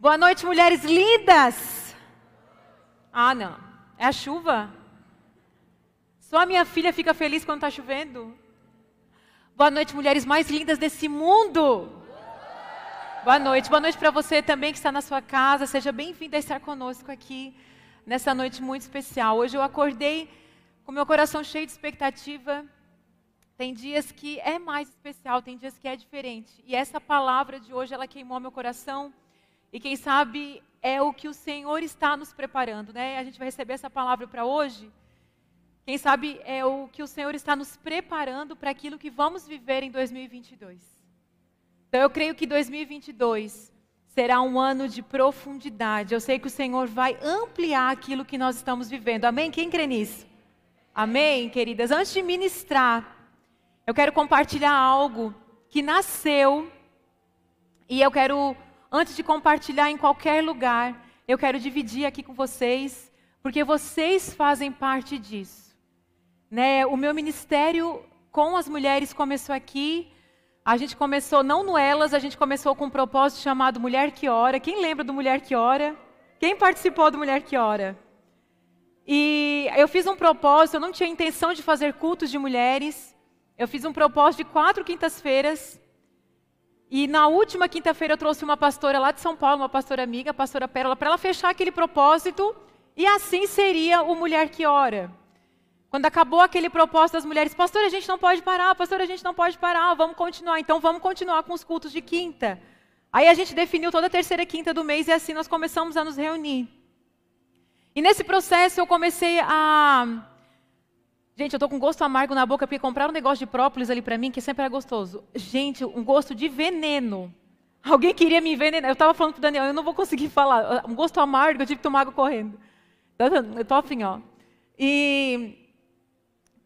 Boa noite, mulheres lindas. Ah, não. É a chuva? Só a minha filha fica feliz quando está chovendo. Boa noite, mulheres mais lindas desse mundo. Boa noite. Boa noite para você também que está na sua casa. Seja bem-vinda a estar conosco aqui nessa noite muito especial. Hoje eu acordei com meu coração cheio de expectativa. Tem dias que é mais especial, tem dias que é diferente. E essa palavra de hoje, ela queimou meu coração. E quem sabe é o que o Senhor está nos preparando, né? A gente vai receber essa palavra para hoje. Quem sabe é o que o Senhor está nos preparando para aquilo que vamos viver em 2022. Então eu creio que 2022 será um ano de profundidade. Eu sei que o Senhor vai ampliar aquilo que nós estamos vivendo. Amém? Quem crê nisso? Amém, queridas? Antes de ministrar, eu quero compartilhar algo que nasceu e eu quero antes de compartilhar em qualquer lugar, eu quero dividir aqui com vocês, porque vocês fazem parte disso. Né? O meu ministério com as mulheres começou aqui. A gente começou não no Elas, a gente começou com um propósito chamado Mulher que Ora. Quem lembra do Mulher que Ora? Quem participou do Mulher que Ora? E eu fiz um propósito, eu não tinha intenção de fazer cultos de mulheres. Eu fiz um propósito de quatro quintas-feiras e na última quinta-feira eu trouxe uma pastora lá de São Paulo, uma pastora amiga, a pastora Pérola, para ela fechar aquele propósito e assim seria o Mulher que Ora. Quando acabou aquele propósito das mulheres, pastora, a gente não pode parar, pastora, a gente não pode parar, vamos continuar. Então vamos continuar com os cultos de quinta. Aí a gente definiu toda a terceira quinta do mês e assim nós começamos a nos reunir. E nesse processo eu comecei a Gente, eu tô com gosto amargo na boca porque compraram um negócio de própolis ali para mim que sempre era gostoso. Gente, um gosto de veneno. Alguém queria me envenenar. Eu estava falando pro Daniel, eu não vou conseguir falar. Um gosto amargo, eu tive que tomar água correndo. Eu tô assim, ó. E.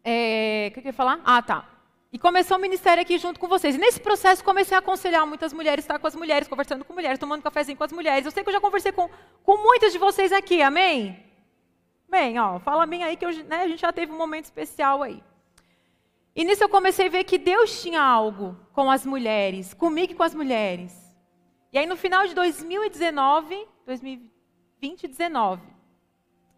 É, o que eu ia falar? Ah, tá. E começou o ministério aqui junto com vocês. E nesse processo comecei a aconselhar muitas mulheres, estar com as mulheres, conversando com mulheres, tomando cafezinho com as mulheres. Eu sei que eu já conversei com, com muitas de vocês aqui, amém? Bem, ó, fala bem aí que eu, né, a gente já teve um momento especial aí. E nisso eu comecei a ver que Deus tinha algo com as mulheres, comigo e com as mulheres. E aí no final de 2019, 2020, 19,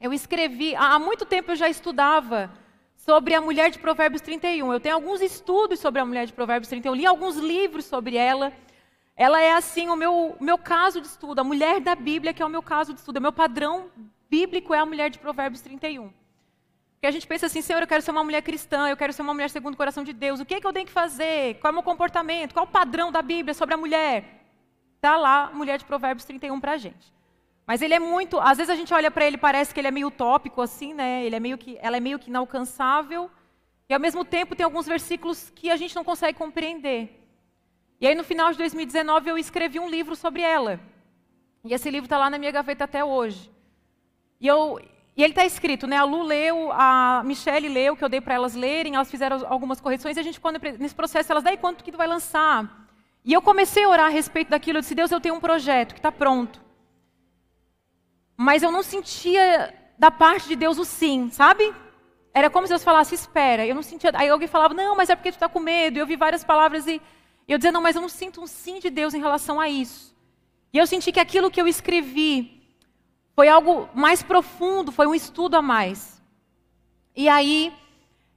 eu escrevi, há muito tempo eu já estudava sobre a mulher de Provérbios 31. Eu tenho alguns estudos sobre a mulher de Provérbios 31, li alguns livros sobre ela. Ela é assim o meu, meu caso de estudo, a mulher da Bíblia que é o meu caso de estudo, é o meu padrão bíblico é a mulher de Provérbios 31. Porque a gente pensa assim, Senhor, eu quero ser uma mulher cristã, eu quero ser uma mulher segundo o coração de Deus. O que, é que eu tenho que fazer? Qual é o meu comportamento? Qual é o padrão da Bíblia sobre a mulher? Está lá, mulher de Provérbios 31 para a gente. Mas ele é muito, às vezes a gente olha para ele parece que ele é meio utópico assim, né? Ele é meio que, ela é meio que inalcançável. E ao mesmo tempo tem alguns versículos que a gente não consegue compreender. E aí no final de 2019 eu escrevi um livro sobre ela. E esse livro está lá na minha gaveta até hoje. E, eu, e ele está escrito, né? A Lu leu, a Michelle leu, que eu dei para elas lerem, elas fizeram algumas correções, e a gente, quando, nesse processo, elas, daí quanto que tu vai lançar? E eu comecei a orar a respeito daquilo, eu disse, Deus, eu tenho um projeto que está pronto. Mas eu não sentia da parte de Deus o sim, sabe? Era como se Deus falasse, espera. Eu não sentia. Aí alguém falava, não, mas é porque tu está com medo. Eu vi várias palavras e eu dizia, não, mas eu não sinto um sim de Deus em relação a isso. E eu senti que aquilo que eu escrevi foi algo mais profundo, foi um estudo a mais. E aí,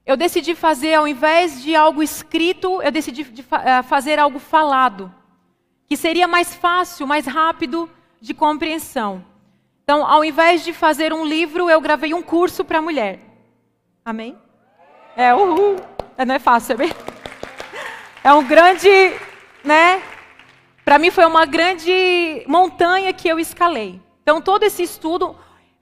eu decidi fazer, ao invés de algo escrito, eu decidi eh, fazer algo falado, que seria mais fácil, mais rápido de compreensão. Então, ao invés de fazer um livro, eu gravei um curso para mulher. Amém? É, uhul. É, não é fácil, é bem... É um grande, né? Para mim foi uma grande montanha que eu escalei. Então, todo esse estudo,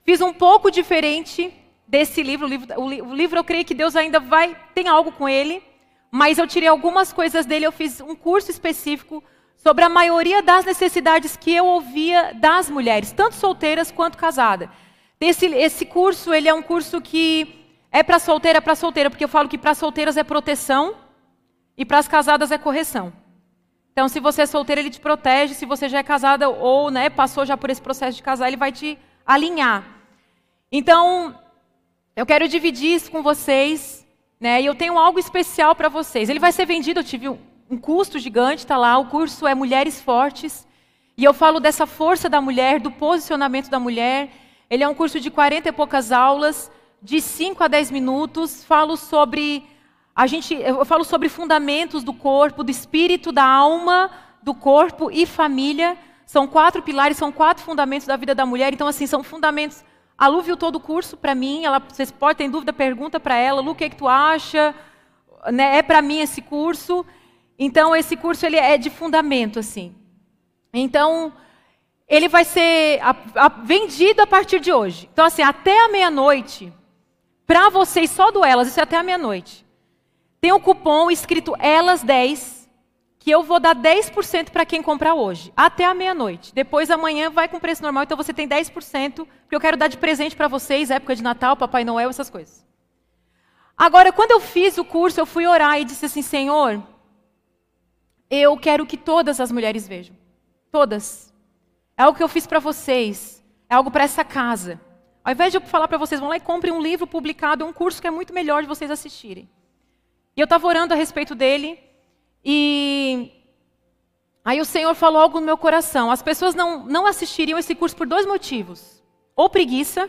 fiz um pouco diferente desse livro. O livro, o livro eu creio que Deus ainda vai, tem algo com ele, mas eu tirei algumas coisas dele, eu fiz um curso específico sobre a maioria das necessidades que eu ouvia das mulheres, tanto solteiras quanto casadas. Esse, esse curso, ele é um curso que é para solteira, para solteira, porque eu falo que para solteiras é proteção e para as casadas é correção. Então, se você é solteira, ele te protege. Se você já é casada ou né, passou já por esse processo de casar, ele vai te alinhar. Então, eu quero dividir isso com vocês. Né, e eu tenho algo especial para vocês. Ele vai ser vendido, eu tive um, um custo gigante, está lá. O curso é Mulheres Fortes. E eu falo dessa força da mulher, do posicionamento da mulher. Ele é um curso de 40 e poucas aulas, de 5 a 10 minutos. Falo sobre a gente, eu falo sobre fundamentos do corpo, do espírito, da alma, do corpo e família. São quatro pilares, são quatro fundamentos da vida da mulher. Então, assim, são fundamentos. A Lu viu todo o curso para mim. Ela, vocês podem ter dúvida, pergunta para ela. Lu, o que, é que tu acha? Né, é para mim esse curso. Então, esse curso ele é de fundamento, assim. Então, ele vai ser a, a, vendido a partir de hoje. Então, assim, até a meia-noite, para vocês, só do Elas, isso é até a meia-noite. Tem um cupom escrito Elas10, que eu vou dar 10% para quem comprar hoje, até a meia-noite. Depois, amanhã, vai com preço normal, então você tem 10%, porque eu quero dar de presente para vocês, época de Natal, Papai Noel, essas coisas. Agora, quando eu fiz o curso, eu fui orar e disse assim: Senhor, eu quero que todas as mulheres vejam. Todas. É algo que eu fiz para vocês. É algo para essa casa. Ao invés de eu falar para vocês, vão lá e comprem um livro publicado, um curso que é muito melhor de vocês assistirem. E eu estava orando a respeito dele, e aí o Senhor falou algo no meu coração. As pessoas não, não assistiriam esse curso por dois motivos. Ou preguiça,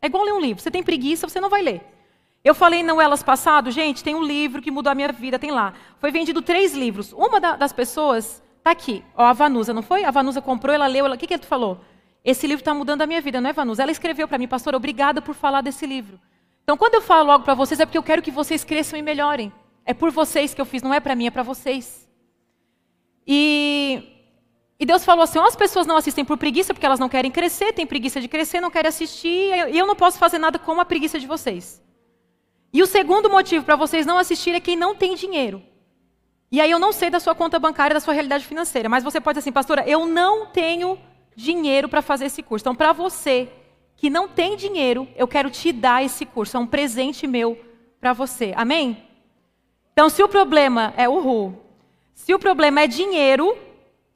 é igual ler um livro. Você tem preguiça, você não vai ler. Eu falei não elas passado, gente, tem um livro que mudou a minha vida, tem lá. Foi vendido três livros. Uma da, das pessoas está aqui, ó, a Vanusa, não foi? A Vanusa comprou, ela leu, ela, o que, que ele falou? Esse livro está mudando a minha vida, não é, Vanusa? Ela escreveu para mim, pastora, obrigada por falar desse livro. Então, quando eu falo algo para vocês, é porque eu quero que vocês cresçam e melhorem. É por vocês que eu fiz, não é para mim, é para vocês. E, e Deus falou assim: as pessoas não assistem por preguiça, porque elas não querem crescer, têm preguiça de crescer, não querem assistir, e eu não posso fazer nada com a preguiça de vocês. E o segundo motivo para vocês não assistirem é quem não tem dinheiro. E aí eu não sei da sua conta bancária, da sua realidade financeira, mas você pode dizer assim, pastora, eu não tenho dinheiro para fazer esse curso. Então, para você que não tem dinheiro, eu quero te dar esse curso. É um presente meu para você. Amém? Então, se o problema é o ru, se o problema é dinheiro,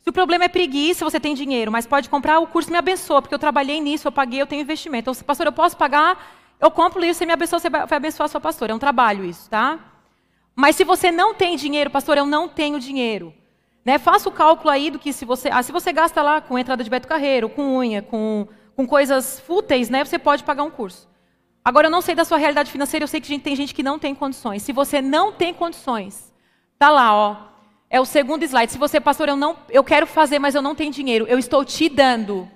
se o problema é preguiça, você tem dinheiro, mas pode comprar o curso me abençoa, porque eu trabalhei nisso, eu paguei, eu tenho investimento. Então, pastor, eu posso pagar, eu compro o livro, você me abençoa, você vai abençoar a sua pastora. É um trabalho isso, tá? Mas se você não tem dinheiro, pastor, eu não tenho dinheiro. Né? Faça o cálculo aí do que se você. Ah, se você gasta lá com entrada de Beto Carreiro, com unha, com, com coisas fúteis, né? Você pode pagar um curso. Agora, eu não sei da sua realidade financeira, eu sei que tem gente que não tem condições. Se você não tem condições, tá lá, ó. É o segundo slide. Se você, pastor, eu não, eu quero fazer, mas eu não tenho dinheiro, eu estou te dando.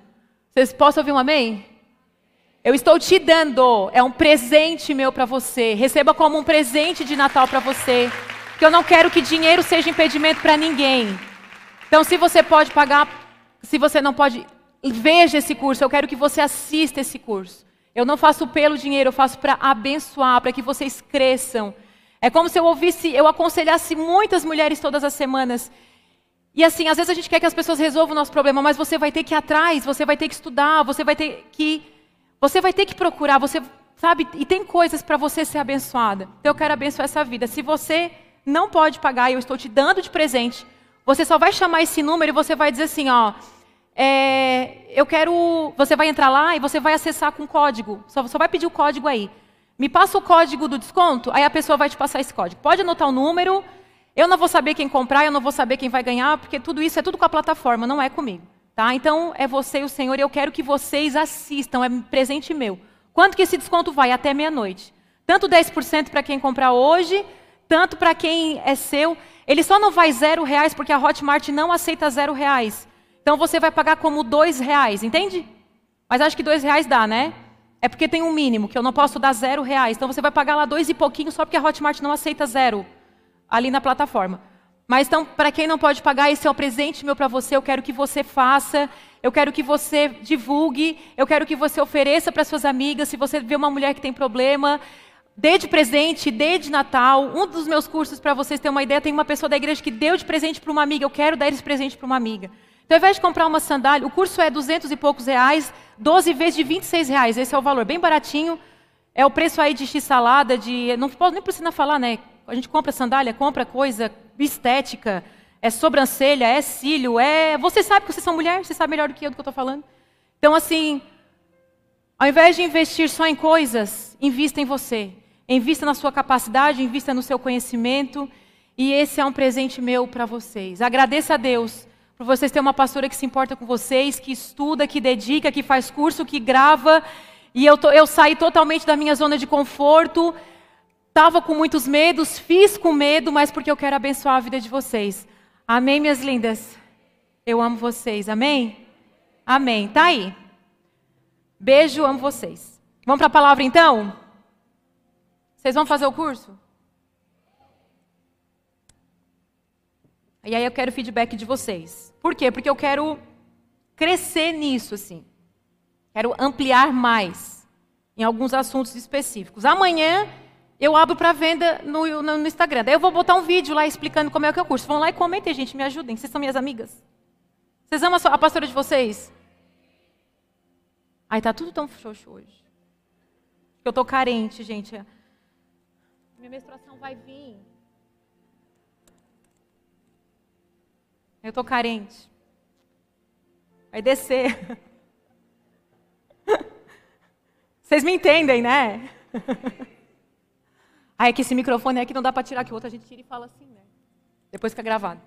Vocês possam ouvir um amém? Eu estou te dando, é um presente meu para você. Receba como um presente de Natal para você. Que eu não quero que dinheiro seja impedimento para ninguém. Então, se você pode pagar, se você não pode, veja esse curso. Eu quero que você assista esse curso. Eu não faço pelo dinheiro, eu faço para abençoar, para que vocês cresçam. É como se eu ouvisse, eu aconselhasse muitas mulheres todas as semanas. E assim, às vezes a gente quer que as pessoas resolvam o nosso problema, mas você vai ter que ir atrás, você vai ter que estudar, você vai ter que você vai ter que procurar, você sabe, e tem coisas para você ser abençoada. Então eu quero abençoar essa vida. Se você não pode pagar eu estou te dando de presente, você só vai chamar esse número e você vai dizer assim, ó, é, eu quero, você vai entrar lá e você vai acessar com código. Só, só vai pedir o código aí. Me passa o código do desconto, aí a pessoa vai te passar esse código. Pode anotar o número. Eu não vou saber quem comprar, eu não vou saber quem vai ganhar, porque tudo isso é tudo com a plataforma, não é comigo. Tá? Então, é você e o Senhor, e eu quero que vocês assistam, é presente meu. Quanto que esse desconto vai? Até meia-noite. Tanto 10% para quem comprar hoje, tanto para quem é seu. Ele só não vai zero reais, porque a Hotmart não aceita zero reais. Então, você vai pagar como dois reais, entende? Mas acho que dois reais dá, né? É porque tem um mínimo, que eu não posso dar zero reais. Então, você vai pagar lá dois e pouquinho, só porque a Hotmart não aceita zero ali na plataforma. Mas então, para quem não pode pagar, esse é o presente meu para você. Eu quero que você faça, eu quero que você divulgue, eu quero que você ofereça para suas amigas. Se você vê uma mulher que tem problema, dê de presente, dê de Natal. Um dos meus cursos, para vocês terem uma ideia, tem uma pessoa da igreja que deu de presente para uma amiga. Eu quero dar esse presente para uma amiga. Então, ao invés de comprar uma sandália, o curso é 200 e poucos reais, 12 vezes de 26 reais. Esse é o valor, bem baratinho. É o preço aí de x-salada, de... Não nem precisa falar, né? A gente compra sandália, compra coisa estética, é sobrancelha, é cílio, é. Você sabe que vocês são mulher, você sabe melhor do que eu do que eu estou falando. Então, assim, ao invés de investir só em coisas, invista em você. Invista na sua capacidade, invista no seu conhecimento. E esse é um presente meu para vocês. Agradeça a Deus por vocês terem uma pastora que se importa com vocês, que estuda, que dedica, que faz curso, que grava. E eu, to, eu saí totalmente da minha zona de conforto. Estava com muitos medos, fiz com medo, mas porque eu quero abençoar a vida de vocês. Amém, minhas lindas? Eu amo vocês, amém? Amém. Tá aí. Beijo, amo vocês. Vamos para a palavra então? Vocês vão fazer o curso? E aí eu quero feedback de vocês. Por quê? Porque eu quero crescer nisso, assim. Quero ampliar mais em alguns assuntos específicos. Amanhã eu abro para venda no, no, no, Instagram. Daí eu vou botar um vídeo lá explicando como é que é o curso. Vão lá e comentem, gente, me ajudem. Vocês são minhas amigas. Vocês amam a, a pastora de vocês? Ai, tá tudo tão xoxo hoje. Eu tô carente, gente. Minha menstruação vai vir. Eu tô carente. Vai descer. Vocês me entendem, né? Aí é que esse microfone que não dá para tirar, que o outro a gente tira e fala assim, né? Depois fica gravado.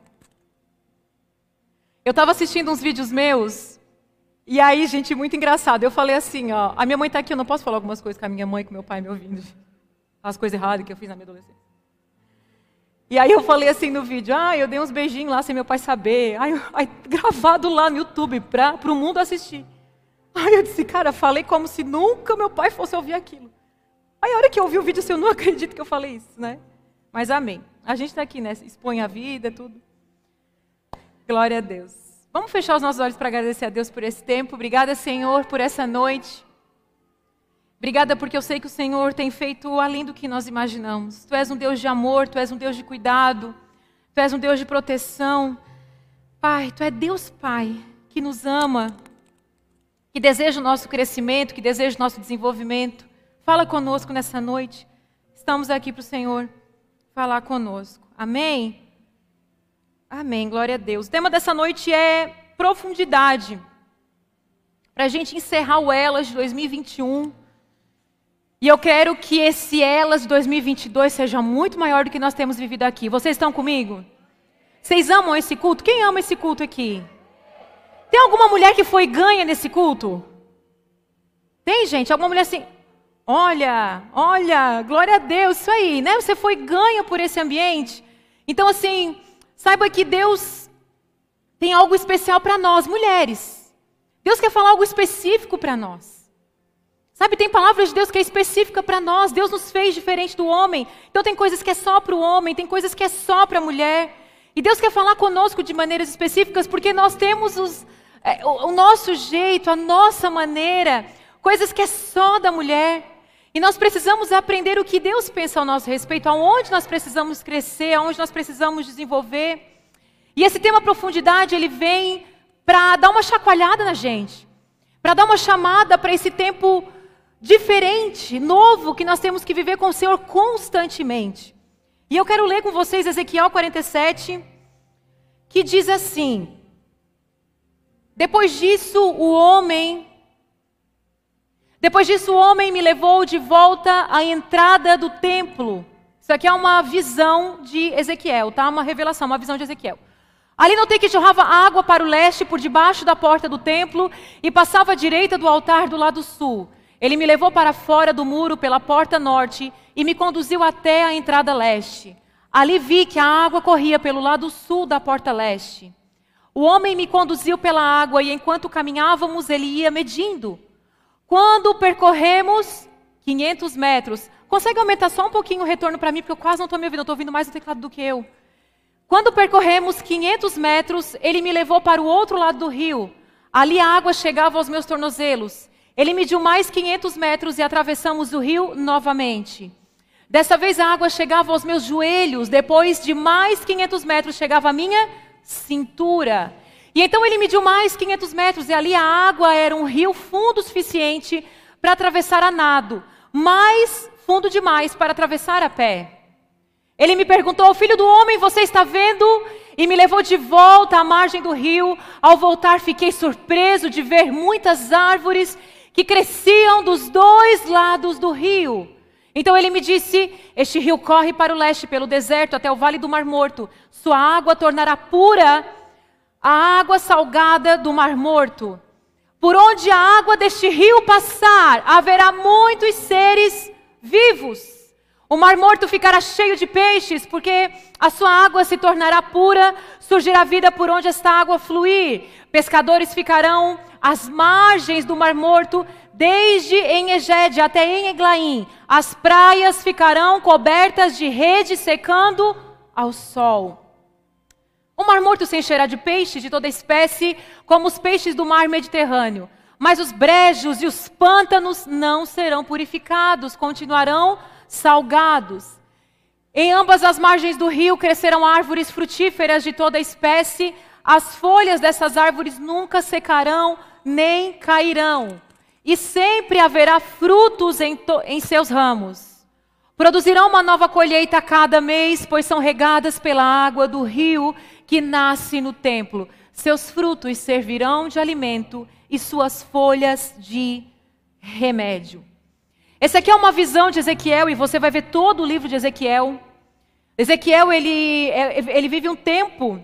Eu estava assistindo uns vídeos meus, e aí, gente, muito engraçado. Eu falei assim, ó, a minha mãe está aqui, eu não posso falar algumas coisas com a minha mãe, com meu pai me ouvindo. As coisas erradas que eu fiz na minha adolescência. E aí eu falei assim no vídeo, ah, eu dei uns beijinhos lá sem meu pai saber. Aí, aí gravado lá no YouTube para o mundo assistir. Aí eu disse, cara, falei como se nunca meu pai fosse ouvir aquilo. Aí a hora que eu ouvi o vídeo, assim, eu não acredito que eu falei isso, né? Mas amém. A gente está aqui, né? Expõe a vida, tudo. Glória a Deus. Vamos fechar os nossos olhos para agradecer a Deus por esse tempo. Obrigada, Senhor, por essa noite. Obrigada porque eu sei que o Senhor tem feito além do que nós imaginamos. Tu és um Deus de amor, tu és um Deus de cuidado, tu és um Deus de proteção. Pai, tu é Deus Pai que nos ama, que deseja o nosso crescimento, que deseja o nosso desenvolvimento. Fala conosco nessa noite. Estamos aqui para o Senhor falar conosco. Amém? Amém. Glória a Deus. O tema dessa noite é profundidade. Para a gente encerrar o Elas de 2021. E eu quero que esse Elas de 2022 seja muito maior do que nós temos vivido aqui. Vocês estão comigo? Vocês amam esse culto? Quem ama esse culto aqui? Tem alguma mulher que foi ganha nesse culto? Tem, gente? Alguma mulher assim? Olha, olha, glória a Deus, isso aí, né? Você foi ganha por esse ambiente. Então, assim, saiba que Deus tem algo especial para nós, mulheres. Deus quer falar algo específico para nós. Sabe, tem palavras de Deus que é específica para nós. Deus nos fez diferente do homem. Então tem coisas que é só para o homem, tem coisas que é só para a mulher. E Deus quer falar conosco de maneiras específicas porque nós temos os, é, o, o nosso jeito, a nossa maneira, coisas que é só da mulher. E nós precisamos aprender o que Deus pensa ao nosso respeito, aonde nós precisamos crescer, aonde nós precisamos desenvolver. E esse tema profundidade, ele vem para dar uma chacoalhada na gente, para dar uma chamada para esse tempo diferente, novo, que nós temos que viver com o Senhor constantemente. E eu quero ler com vocês Ezequiel 47, que diz assim: Depois disso, o homem depois disso, o homem me levou de volta à entrada do templo. Isso aqui é uma visão de Ezequiel, tá? Uma revelação, uma visão de Ezequiel. Ali notei que jorrava água para o leste por debaixo da porta do templo e passava à direita do altar do lado sul. Ele me levou para fora do muro pela porta norte e me conduziu até a entrada leste. Ali vi que a água corria pelo lado sul da porta leste. O homem me conduziu pela água e enquanto caminhávamos ele ia medindo. Quando percorremos 500 metros, consegue aumentar só um pouquinho o retorno para mim, porque eu quase não estou me ouvindo, eu estou ouvindo mais o teclado do que eu. Quando percorremos 500 metros, ele me levou para o outro lado do rio. Ali a água chegava aos meus tornozelos. Ele mediu mais 500 metros e atravessamos o rio novamente. Dessa vez a água chegava aos meus joelhos. Depois de mais 500 metros, chegava à minha cintura. E então ele mediu mais 500 metros, e ali a água era um rio fundo o suficiente para atravessar a nado, mais fundo demais para atravessar a pé. Ele me perguntou: Filho do homem, você está vendo? E me levou de volta à margem do rio. Ao voltar, fiquei surpreso de ver muitas árvores que cresciam dos dois lados do rio. Então ele me disse: Este rio corre para o leste, pelo deserto, até o vale do Mar Morto. Sua água tornará pura a água salgada do Mar Morto. Por onde a água deste rio passar, haverá muitos seres vivos. O mar morto ficará cheio de peixes, porque a sua água se tornará pura, surgirá vida por onde esta água fluir. Pescadores ficarão às margens do mar morto, desde em Egede até em Eglaim. As praias ficarão cobertas de rede secando ao sol. O mar morto se encherá de peixes de toda espécie, como os peixes do mar Mediterrâneo. Mas os brejos e os pântanos não serão purificados, continuarão salgados. Em ambas as margens do rio crescerão árvores frutíferas de toda espécie. As folhas dessas árvores nunca secarão nem cairão. E sempre haverá frutos em, em seus ramos. Produzirão uma nova colheita a cada mês, pois são regadas pela água do rio que nasce no templo. Seus frutos servirão de alimento e suas folhas de remédio. Essa aqui é uma visão de Ezequiel e você vai ver todo o livro de Ezequiel. Ezequiel ele, é, ele vive um tempo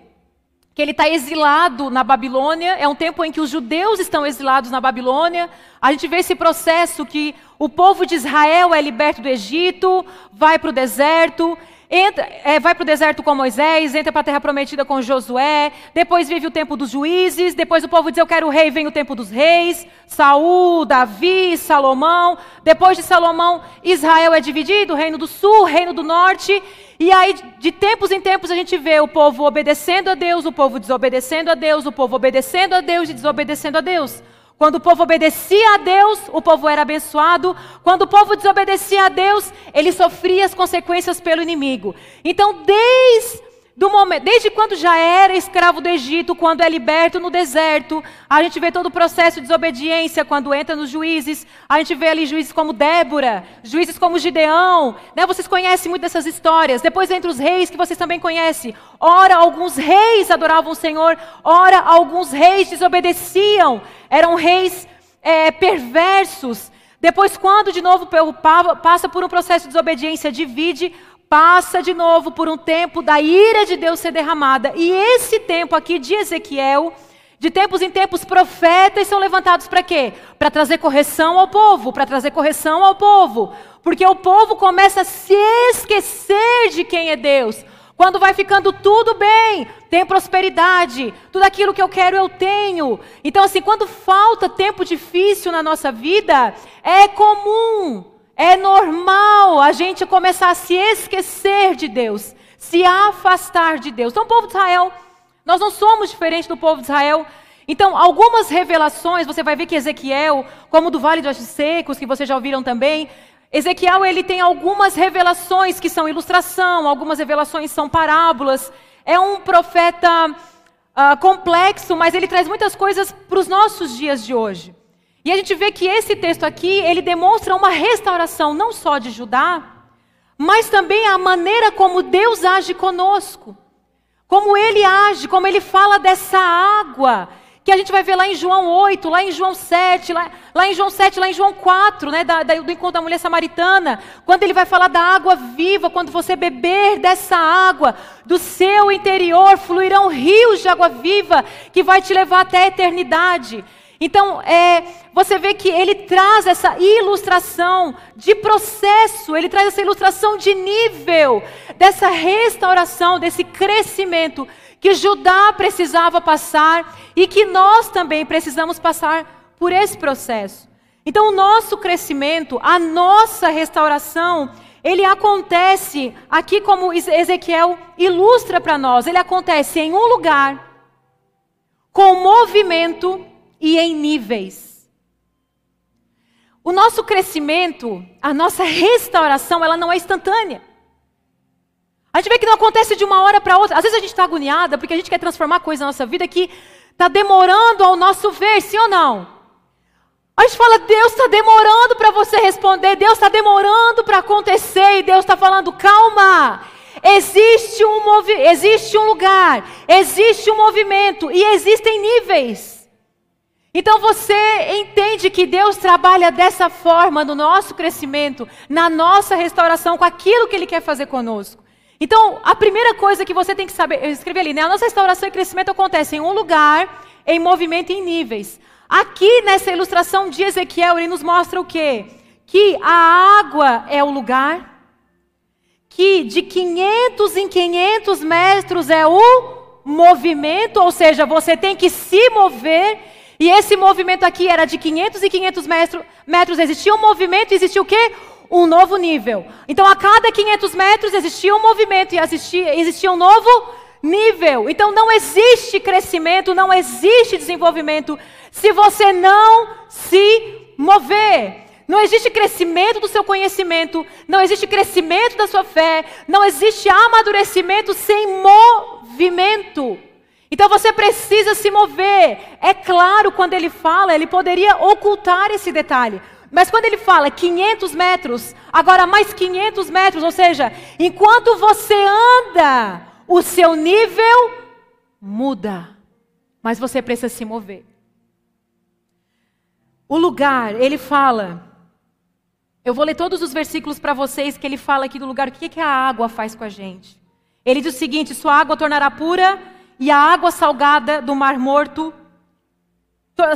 que ele está exilado na Babilônia, é um tempo em que os judeus estão exilados na Babilônia. A gente vê esse processo que o povo de Israel é liberto do Egito, vai para o deserto, entra, é, vai para o deserto com Moisés, entra para a terra prometida com Josué, depois vive o tempo dos juízes, depois o povo diz eu quero o rei, vem o tempo dos reis, Saul, Davi, Salomão. Depois de Salomão, Israel é dividido, reino do sul, reino do norte. E aí, de tempos em tempos, a gente vê o povo obedecendo a Deus, o povo desobedecendo a Deus, o povo obedecendo a Deus e desobedecendo a Deus. Quando o povo obedecia a Deus, o povo era abençoado. Quando o povo desobedecia a Deus, ele sofria as consequências pelo inimigo. Então, desde momento, desde quando já era escravo do Egito, quando é liberto no deserto, a gente vê todo o processo de desobediência quando entra nos juízes. A gente vê ali juízes como Débora, juízes como Gideão. Né? Vocês conhecem muito dessas histórias. Depois entra os reis que vocês também conhecem. Ora, alguns reis adoravam o Senhor, ora, alguns reis desobedeciam. Eram reis é, perversos. Depois, quando de novo o povo passa por um processo de desobediência, divide passa de novo por um tempo da ira de Deus ser derramada. E esse tempo aqui de Ezequiel, de tempos em tempos, profetas são levantados para quê? Para trazer correção ao povo, para trazer correção ao povo. Porque o povo começa a se esquecer de quem é Deus. Quando vai ficando tudo bem, tem prosperidade, tudo aquilo que eu quero eu tenho. Então, assim, quando falta tempo difícil na nossa vida, é comum é normal a gente começar a se esquecer de Deus, se afastar de Deus. Então, o povo de Israel, nós não somos diferentes do povo de Israel. Então, algumas revelações, você vai ver que Ezequiel, como do Vale dos Secos, que vocês já ouviram também, Ezequiel ele tem algumas revelações que são ilustração, algumas revelações são parábolas. É um profeta uh, complexo, mas ele traz muitas coisas para os nossos dias de hoje. E a gente vê que esse texto aqui, ele demonstra uma restauração não só de Judá, mas também a maneira como Deus age conosco. Como ele age, como ele fala dessa água, que a gente vai ver lá em João 8, lá em João 7, lá, lá em João 7, lá em João 4, né, da, da, do encontro da mulher samaritana, quando ele vai falar da água viva, quando você beber dessa água, do seu interior fluirão rios de água viva, que vai te levar até a eternidade. Então, é, você vê que ele traz essa ilustração de processo, ele traz essa ilustração de nível, dessa restauração, desse crescimento que Judá precisava passar e que nós também precisamos passar por esse processo. Então, o nosso crescimento, a nossa restauração, ele acontece aqui, como Ezequiel ilustra para nós, ele acontece em um lugar, com movimento e em níveis. O nosso crescimento, a nossa restauração, ela não é instantânea. A gente vê que não acontece de uma hora para outra. Às vezes a gente está agoniada porque a gente quer transformar coisas na nossa vida que está demorando ao nosso ver, sim ou não? A gente fala, Deus está demorando para você responder, Deus está demorando para acontecer, e Deus está falando, calma, existe um, existe um lugar, existe um movimento e existem níveis. Então você entende que Deus trabalha dessa forma no nosso crescimento, na nossa restauração, com aquilo que Ele quer fazer conosco. Então, a primeira coisa que você tem que saber, eu escrevi ali, né? A nossa restauração e crescimento acontece em um lugar, em movimento e em níveis. Aqui nessa ilustração de Ezequiel, ele nos mostra o quê? Que a água é o lugar, que de 500 em 500 metros é o movimento, ou seja, você tem que se mover. E esse movimento aqui era de 500 e 500 metros, metros existia um movimento e existia o quê? Um novo nível. Então, a cada 500 metros existia um movimento e existia, existia um novo nível. Então, não existe crescimento, não existe desenvolvimento se você não se mover. Não existe crescimento do seu conhecimento, não existe crescimento da sua fé, não existe amadurecimento sem movimento. Então você precisa se mover. É claro, quando ele fala, ele poderia ocultar esse detalhe. Mas quando ele fala 500 metros, agora mais 500 metros, ou seja, enquanto você anda, o seu nível muda. Mas você precisa se mover. O lugar, ele fala. Eu vou ler todos os versículos para vocês que ele fala aqui do lugar. O que, que a água faz com a gente? Ele diz o seguinte: Sua água tornará pura e a água salgada do mar morto.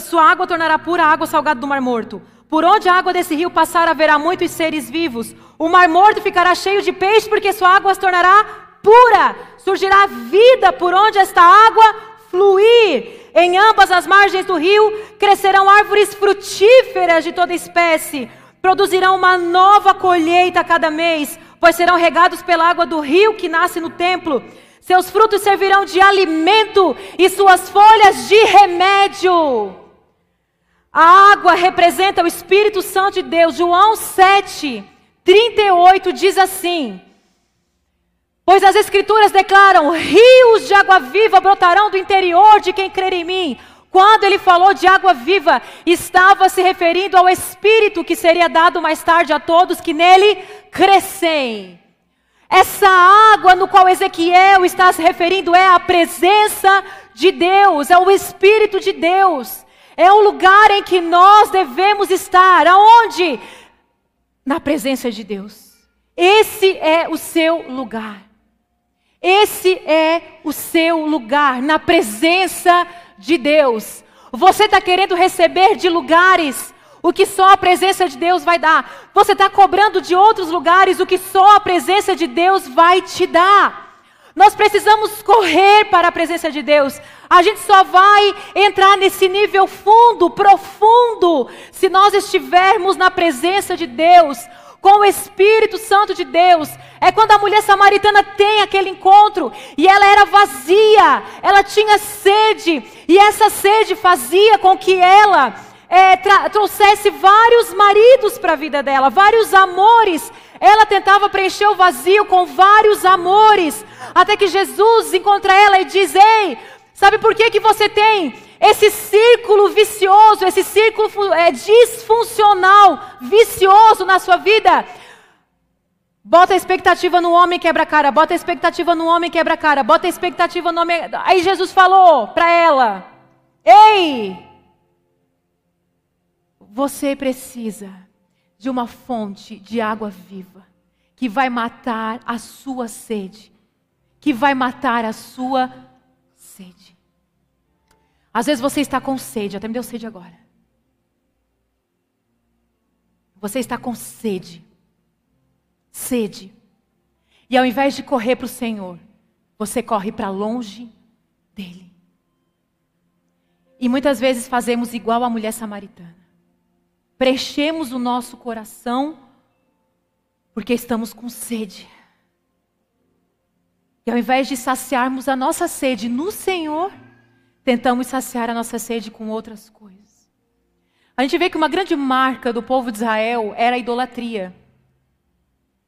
Sua água tornará pura a água salgada do mar morto. Por onde a água desse rio passar, haverá muitos seres vivos. O mar morto ficará cheio de peixe, porque sua água se tornará pura. Surgirá vida por onde esta água fluir. Em ambas as margens do rio crescerão árvores frutíferas de toda espécie, produzirão uma nova colheita a cada mês, pois serão regados pela água do rio que nasce no templo. Seus frutos servirão de alimento e suas folhas de remédio. A água representa o Espírito Santo de Deus. João 7, 38 diz assim: Pois as Escrituras declaram: rios de água viva brotarão do interior de quem crer em mim. Quando ele falou de água viva, estava se referindo ao Espírito que seria dado mais tarde a todos que nele crescem. Essa água no qual Ezequiel está se referindo é a presença de Deus, é o Espírito de Deus. É o lugar em que nós devemos estar. Aonde? Na presença de Deus. Esse é o seu lugar. Esse é o seu lugar, na presença de Deus. Você está querendo receber de lugares o que só a presença de Deus vai dar. Você está cobrando de outros lugares o que só a presença de Deus vai te dar. Nós precisamos correr para a presença de Deus. A gente só vai entrar nesse nível fundo, profundo, se nós estivermos na presença de Deus com o Espírito Santo de Deus. É quando a mulher samaritana tem aquele encontro e ela era vazia, ela tinha sede, e essa sede fazia com que ela é, trouxesse vários maridos para a vida dela, vários amores. Ela tentava preencher o vazio com vários amores, até que Jesus encontra ela e diz: Ei, sabe por que, que você tem esse círculo vicioso, esse círculo é, disfuncional, vicioso na sua vida. Bota a expectativa no homem quebra-cara, bota a expectativa no homem quebra-cara, bota a expectativa no homem. Aí Jesus falou para ela: Ei, você precisa de uma fonte de água viva que vai matar a sua sede, que vai matar a sua sede. Às vezes você está com sede, até me deu sede agora. Você está com sede. Sede. E ao invés de correr para o Senhor, você corre para longe dele. E muitas vezes fazemos igual a mulher samaritana. Preenchemos o nosso coração porque estamos com sede. E ao invés de saciarmos a nossa sede no Senhor, tentamos saciar a nossa sede com outras coisas. A gente vê que uma grande marca do povo de Israel era a idolatria.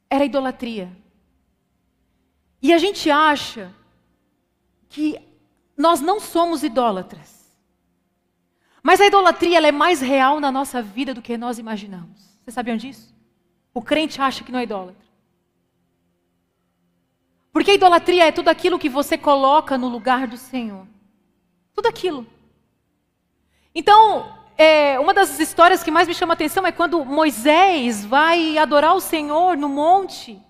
Era a idolatria. E a gente acha que nós não somos idólatras. Mas a idolatria é mais real na nossa vida do que nós imaginamos. Vocês sabiam disso? O crente acha que não é idólatra. Porque a idolatria é tudo aquilo que você coloca no lugar do Senhor. Tudo aquilo. Então, é, uma das histórias que mais me chama a atenção é quando Moisés vai adorar o Senhor no monte.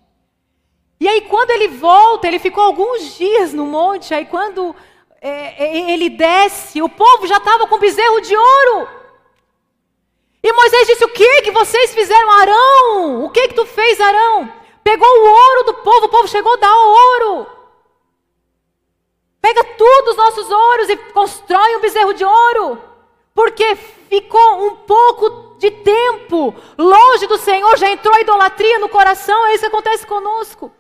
E aí, quando ele volta, ele ficou alguns dias no monte. Aí, quando é, é ele desce, o povo já estava com bezerro de ouro. E Moisés disse: O que que vocês fizeram, Arão? O que que tu fez, Arão? Pegou o ouro do povo, o povo chegou a dar ouro. Pega tudo os nossos ouros e constrói um bezerro de ouro. Porque ficou um pouco de tempo longe do Senhor, já entrou idolatria no coração, é isso que acontece conosco.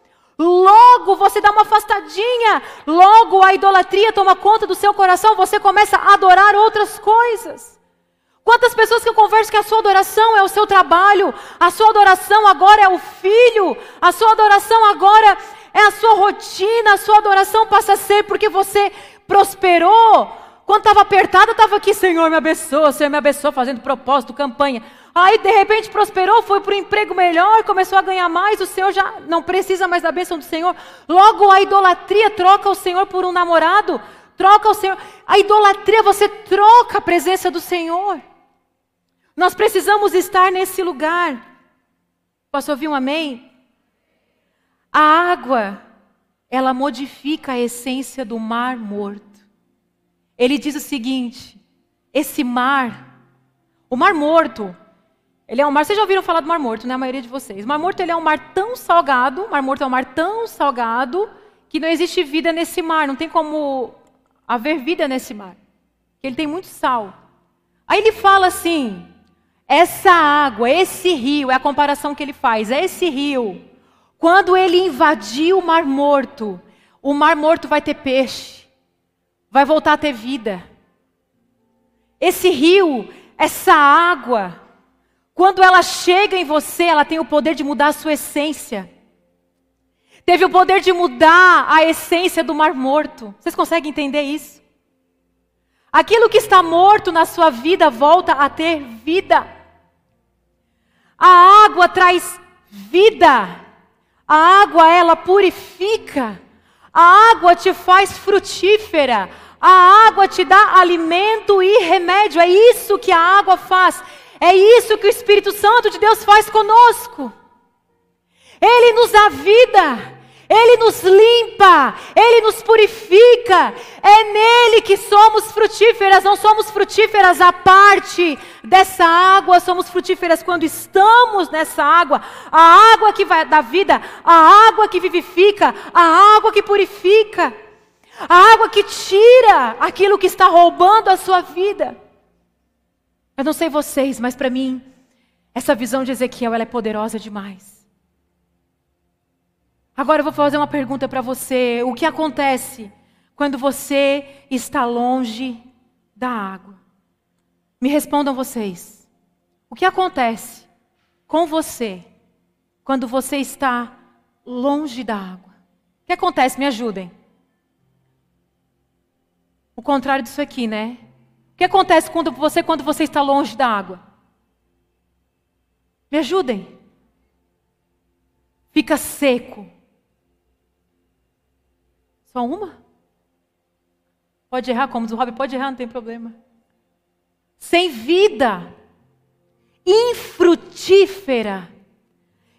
Logo você dá uma afastadinha, logo a idolatria toma conta do seu coração, você começa a adorar outras coisas. Quantas pessoas que eu converso que a sua adoração é o seu trabalho, a sua adoração agora é o filho, a sua adoração agora é a sua rotina, a sua adoração passa a ser porque você prosperou. Quando estava apertada, estava aqui, Senhor me abençoa, Senhor me abençoa, fazendo propósito, campanha. Aí de repente prosperou, foi para um emprego melhor, começou a ganhar mais, o Senhor já não precisa mais da bênção do Senhor. Logo a idolatria troca o Senhor por um namorado, troca o Senhor. A idolatria você troca a presença do Senhor. Nós precisamos estar nesse lugar. Posso ouvir um amém? A água, ela modifica a essência do mar morto. Ele diz o seguinte: esse mar, o mar morto, ele é um mar, vocês já ouviram falar do Mar Morto, né? A maioria de vocês. O Mar Morto ele é um mar tão salgado, o Mar Morto é um mar tão salgado que não existe vida nesse mar, não tem como haver vida nesse mar. Ele tem muito sal. Aí ele fala assim: essa água, esse rio, é a comparação que ele faz, é esse rio. Quando ele invadiu o Mar Morto, o Mar Morto vai ter peixe, vai voltar a ter vida. Esse rio, essa água, quando ela chega em você, ela tem o poder de mudar a sua essência. Teve o poder de mudar a essência do mar morto. Vocês conseguem entender isso? Aquilo que está morto na sua vida volta a ter vida. A água traz vida. A água ela purifica. A água te faz frutífera. A água te dá alimento e remédio. É isso que a água faz. É isso que o Espírito Santo de Deus faz conosco. Ele nos dá vida, Ele nos limpa, Ele nos purifica. É nele que somos frutíferas, não somos frutíferas à parte dessa água, somos frutíferas quando estamos nessa água. A água que vai dar vida, a água que vivifica, a água que purifica, a água que tira aquilo que está roubando a sua vida. Eu não sei vocês, mas para mim, essa visão de Ezequiel é poderosa demais. Agora eu vou fazer uma pergunta para você: o que acontece quando você está longe da água? Me respondam vocês. O que acontece com você quando você está longe da água? O que acontece? Me ajudem. O contrário disso aqui, né? Que acontece quando você, quando você está longe da água? Me ajudem. Fica seco. Só uma? Pode errar, como diz o pode errar, não tem problema. Sem vida. Infrutífera.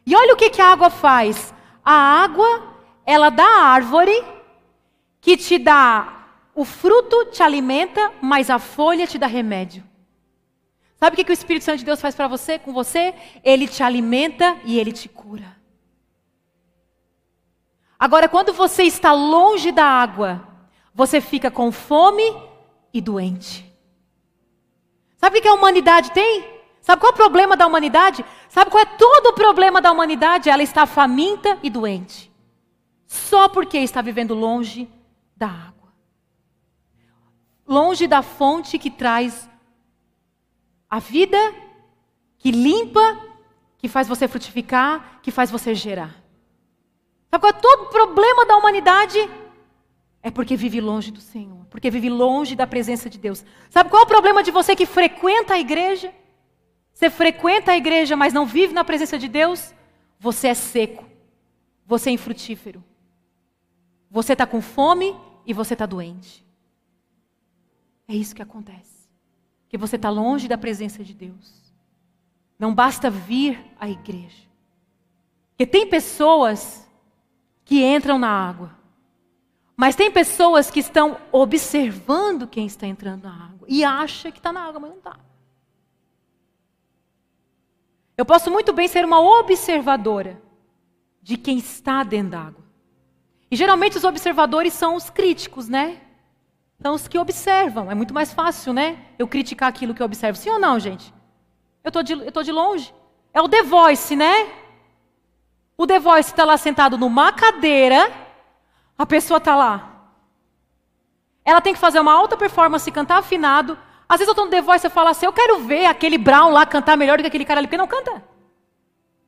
E olha o que, que a água faz. A água, ela dá a árvore que te dá o fruto te alimenta, mas a folha te dá remédio. Sabe o que, o Espírito Santo de Deus faz para você, com você? Ele te alimenta e ele te cura. Agora, quando você está longe da água, você fica com fome e doente. Sabe o que a humanidade tem? Sabe qual é o problema da humanidade? Sabe qual é todo o problema da humanidade? Ela está faminta e doente. Só porque está vivendo longe da água longe da fonte que traz a vida, que limpa, que faz você frutificar, que faz você gerar. Sabe qual é todo problema da humanidade? É porque vive longe do Senhor, porque vive longe da presença de Deus. Sabe qual é o problema de você que frequenta a igreja? Você frequenta a igreja, mas não vive na presença de Deus? Você é seco, você é infrutífero. Você está com fome e você está doente. É isso que acontece. Que você está longe da presença de Deus. Não basta vir à igreja. Porque tem pessoas que entram na água. Mas tem pessoas que estão observando quem está entrando na água e acha que está na água, mas não está. Eu posso muito bem ser uma observadora de quem está dentro da água. E geralmente os observadores são os críticos, né? São os que observam. É muito mais fácil, né? Eu criticar aquilo que eu observo. Sim ou não, gente? Eu tô de, eu de longe. É o The Voice, né? O The Voice está lá sentado numa cadeira, a pessoa está lá. Ela tem que fazer uma alta performance, cantar afinado. Às vezes eu estou no The Voice e falo assim, eu quero ver aquele Brown lá cantar melhor do que aquele cara ali, porque não canta.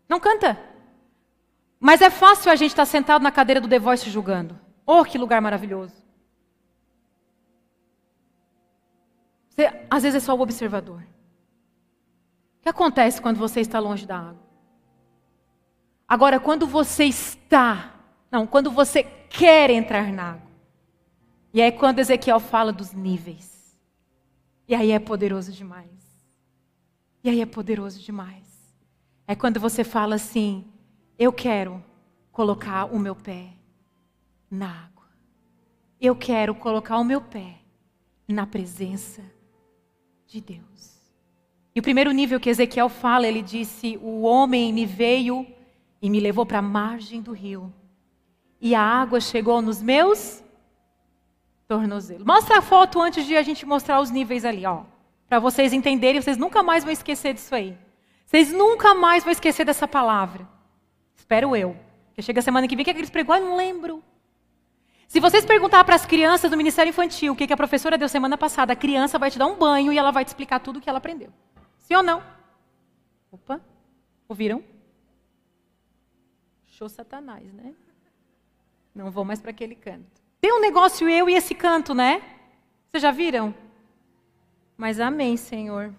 Não canta. Mas é fácil a gente estar tá sentado na cadeira do The Voice julgando. Oh, que lugar maravilhoso. Você, às vezes é só o observador. O que acontece quando você está longe da água? Agora, quando você está, não, quando você quer entrar na água. E aí quando Ezequiel fala dos níveis. E aí é poderoso demais. E aí é poderoso demais. É quando você fala assim: eu quero colocar o meu pé na água. Eu quero colocar o meu pé na presença de Deus. E o primeiro nível que Ezequiel fala, ele disse: O homem me veio e me levou para a margem do rio. E a água chegou nos meus tornozelos. Mostra a foto antes de a gente mostrar os níveis ali, ó. Para vocês entenderem, vocês nunca mais vão esquecer disso aí. Vocês nunca mais vão esquecer dessa palavra. Espero eu. Porque chega semana que vem, que, é que eles pregou? Eu não lembro. Se vocês perguntar para as crianças do Ministério Infantil o que, que a professora deu semana passada, a criança vai te dar um banho e ela vai te explicar tudo o que ela aprendeu. Sim ou não? Opa, ouviram? Show Satanás, né? Não vou mais para aquele canto. Tem um negócio eu e esse canto, né? Vocês já viram? Mas amém, Senhor.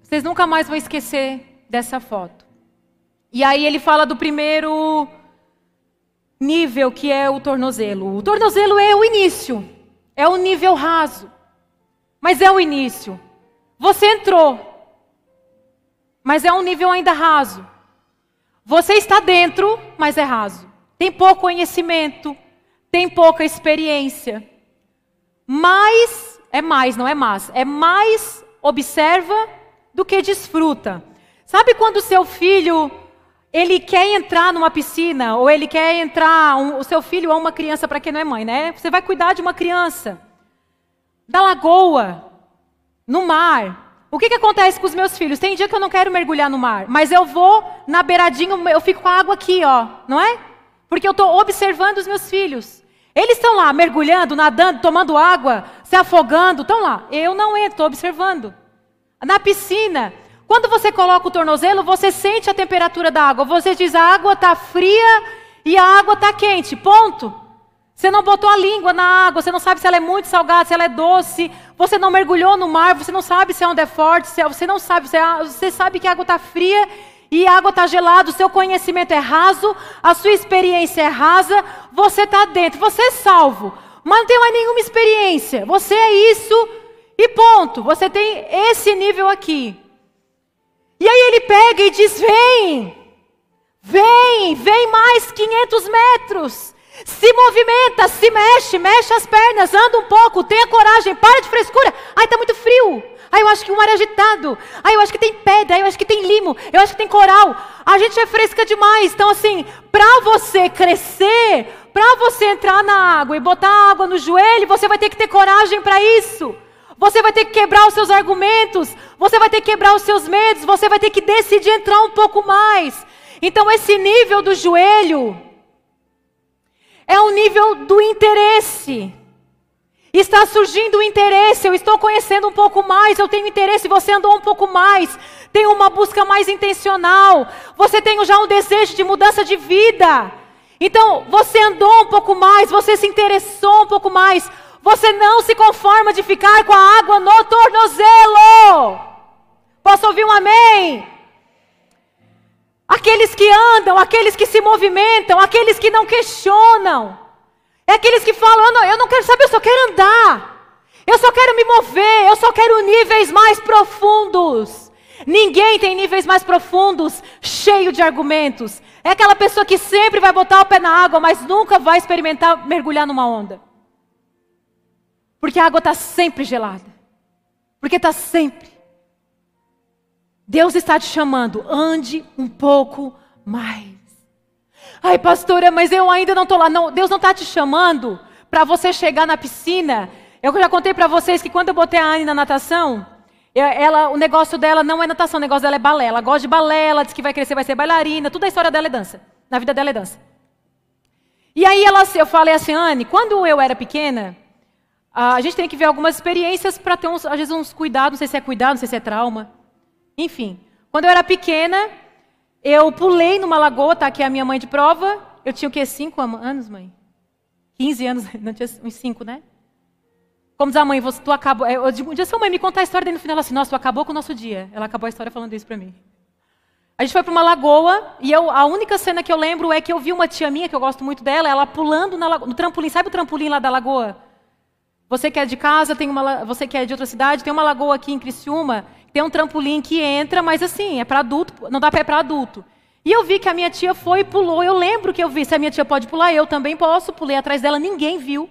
Vocês nunca mais vão esquecer dessa foto. E aí ele fala do primeiro nível, que é o tornozelo. O tornozelo é o início, é o nível raso. Mas é o início. Você entrou, mas é um nível ainda raso. Você está dentro, mas é raso. Tem pouco conhecimento, tem pouca experiência. Mais, é mais, não é mais, é mais observa do que desfruta. Sabe quando seu filho ele quer entrar numa piscina ou ele quer entrar um, o seu filho ou uma criança para quem não é mãe, né? Você vai cuidar de uma criança da lagoa, no mar. O que, que acontece com os meus filhos? Tem dia que eu não quero mergulhar no mar, mas eu vou na beiradinha, eu fico com a água aqui, ó, não é? Porque eu estou observando os meus filhos. Eles estão lá mergulhando, nadando, tomando água, se afogando, estão lá. Eu não entro, estou observando. Na piscina, quando você coloca o tornozelo, você sente a temperatura da água. Você diz a água está fria e a água está quente. Ponto. Você não botou a língua na água, você não sabe se ela é muito salgada, se ela é doce. Você não mergulhou no mar, você não sabe se é onde é forte, se é, você não sabe, é, você sabe que a água está fria e a água está gelada, o seu conhecimento é raso, a sua experiência é rasa, você está dentro, você é salvo, mas não tem mais nenhuma experiência. Você é isso e ponto. Você tem esse nível aqui. E aí ele pega e diz: Vem, vem, vem mais 500 metros. Se movimenta, se mexe, mexe as pernas, anda um pouco, tenha coragem, para de frescura. Ai, está muito frio. Ai, eu acho que o mar é agitado. Ai, eu acho que tem pedra, ai, eu acho que tem limo, eu acho que tem coral. A gente é fresca demais. Então, assim, para você crescer, para você entrar na água e botar água no joelho, você vai ter que ter coragem para isso. Você vai ter que quebrar os seus argumentos, você vai ter que quebrar os seus medos, você vai ter que decidir entrar um pouco mais. Então, esse nível do joelho é o nível do interesse. Está surgindo o interesse, eu estou conhecendo um pouco mais, eu tenho interesse, você andou um pouco mais, tem uma busca mais intencional, você tem já um desejo de mudança de vida. Então, você andou um pouco mais, você se interessou um pouco mais, você não se conforma de ficar com a água no tornozelo. Posso ouvir um amém? Aqueles que andam, aqueles que se movimentam, aqueles que não questionam. É aqueles que falam: eu não, eu não quero saber, eu só quero andar. Eu só quero me mover, eu só quero níveis mais profundos. Ninguém tem níveis mais profundos, cheio de argumentos. É aquela pessoa que sempre vai botar o pé na água, mas nunca vai experimentar mergulhar numa onda. Porque a água está sempre gelada. Porque está sempre. Deus está te chamando, ande um pouco mais. Ai, pastora, mas eu ainda não estou lá. Não, Deus não está te chamando para você chegar na piscina. Eu já contei para vocês que quando eu botei a Anne na natação, ela, o negócio dela não é natação, o negócio dela é balé. Ela gosta de balé, ela diz que vai crescer, vai ser bailarina, tudo a história dela é dança. Na vida dela é dança. E aí ela, eu falei assim, Anne, quando eu era pequena, a gente tem que ver algumas experiências para ter uns, às vezes uns cuidados, não sei se é cuidado, não sei se é trauma. Enfim, quando eu era pequena, eu pulei numa lagoa, tá aqui a minha mãe de prova. Eu tinha o quê? Cinco anos, mãe? 15 anos, não tinha uns cinco, né? Como diz a mãe, você, tu acabou. Eu digo, um dia sua mãe me conta a história, daí no final ela assim, nossa, tu acabou com o nosso dia. Ela acabou a história falando isso para mim. A gente foi para uma lagoa e eu, a única cena que eu lembro é que eu vi uma tia minha, que eu gosto muito dela, ela pulando na, no trampolim. Sabe o trampolim lá da lagoa? Você que é de casa, tem uma, você que é de outra cidade, tem uma lagoa aqui em Criciúma, tem um trampolim que entra, mas assim, é para adulto, não dá pé para adulto. E eu vi que a minha tia foi e pulou. Eu lembro que eu vi, se a minha tia pode pular, eu também posso. Pulei atrás dela, ninguém viu.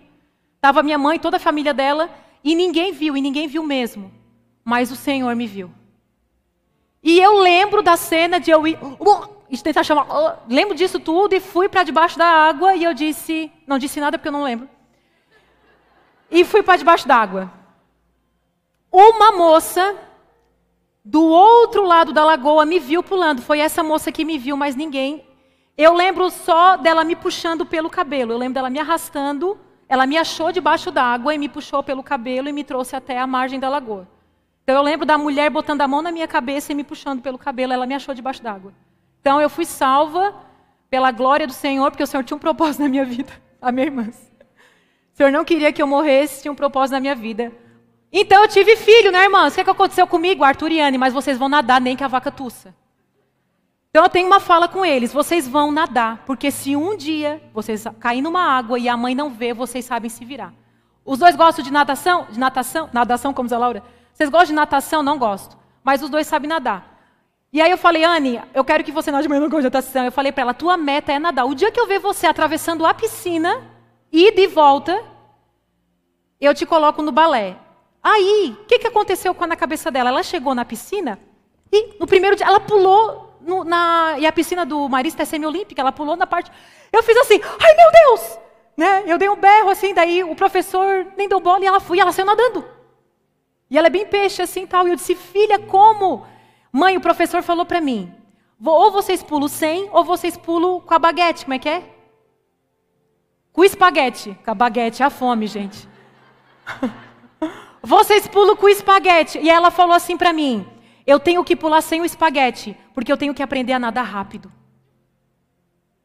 Tava minha mãe, toda a família dela, e ninguém viu, e ninguém viu mesmo. Mas o Senhor me viu. E eu lembro da cena de eu ir, uh, tentar chamar, uh, lembro disso tudo e fui para debaixo da água e eu disse, não disse nada porque eu não lembro. E fui para debaixo d'água. Uma moça do outro lado da lagoa me viu pulando. Foi essa moça que me viu, mas ninguém. Eu lembro só dela me puxando pelo cabelo. Eu lembro dela me arrastando. Ela me achou debaixo d'água e me puxou pelo cabelo e me trouxe até a margem da lagoa. Então eu lembro da mulher botando a mão na minha cabeça e me puxando pelo cabelo. Ela me achou debaixo d'água. Então eu fui salva pela glória do Senhor, porque o Senhor tinha um propósito na minha vida. Amém, irmãs? O Senhor não queria que eu morresse, tinha um propósito na minha vida. Então eu tive filho, né, irmãs? O que, é que aconteceu comigo? Arthur e Anne, mas vocês vão nadar nem que a vaca tussa. Então eu tenho uma fala com eles: vocês vão nadar, porque se um dia vocês caírem numa água e a mãe não vê, vocês sabem se virar. Os dois gostam de natação? De natação? Nadação, como diz a Laura? Vocês gostam de natação? Não gosto. Mas os dois sabem nadar. E aí eu falei, Anne, eu quero que você nade, mas eu não de natação. Eu falei para ela, tua meta é nadar. O dia que eu ver você atravessando a piscina, ida e volta, eu te coloco no balé. Aí, o que, que aconteceu com na cabeça dela? Ela chegou na piscina e no primeiro dia ela pulou no, na e a piscina do Marista é semiolímpica, ela pulou na parte. Eu fiz assim, ai meu Deus, né? Eu dei um berro assim, daí o professor nem deu bola e ela foi, ela saiu nadando. E ela é bem peixe assim, tal. E eu disse, filha, como? Mãe, o professor falou para mim, ou vocês pulam sem, ou vocês pulam com a baguete, como é que é? Com espaguete. Com a baguete, a fome, gente. Vocês pulam com espaguete. E ela falou assim para mim: Eu tenho que pular sem o espaguete, porque eu tenho que aprender a nadar rápido.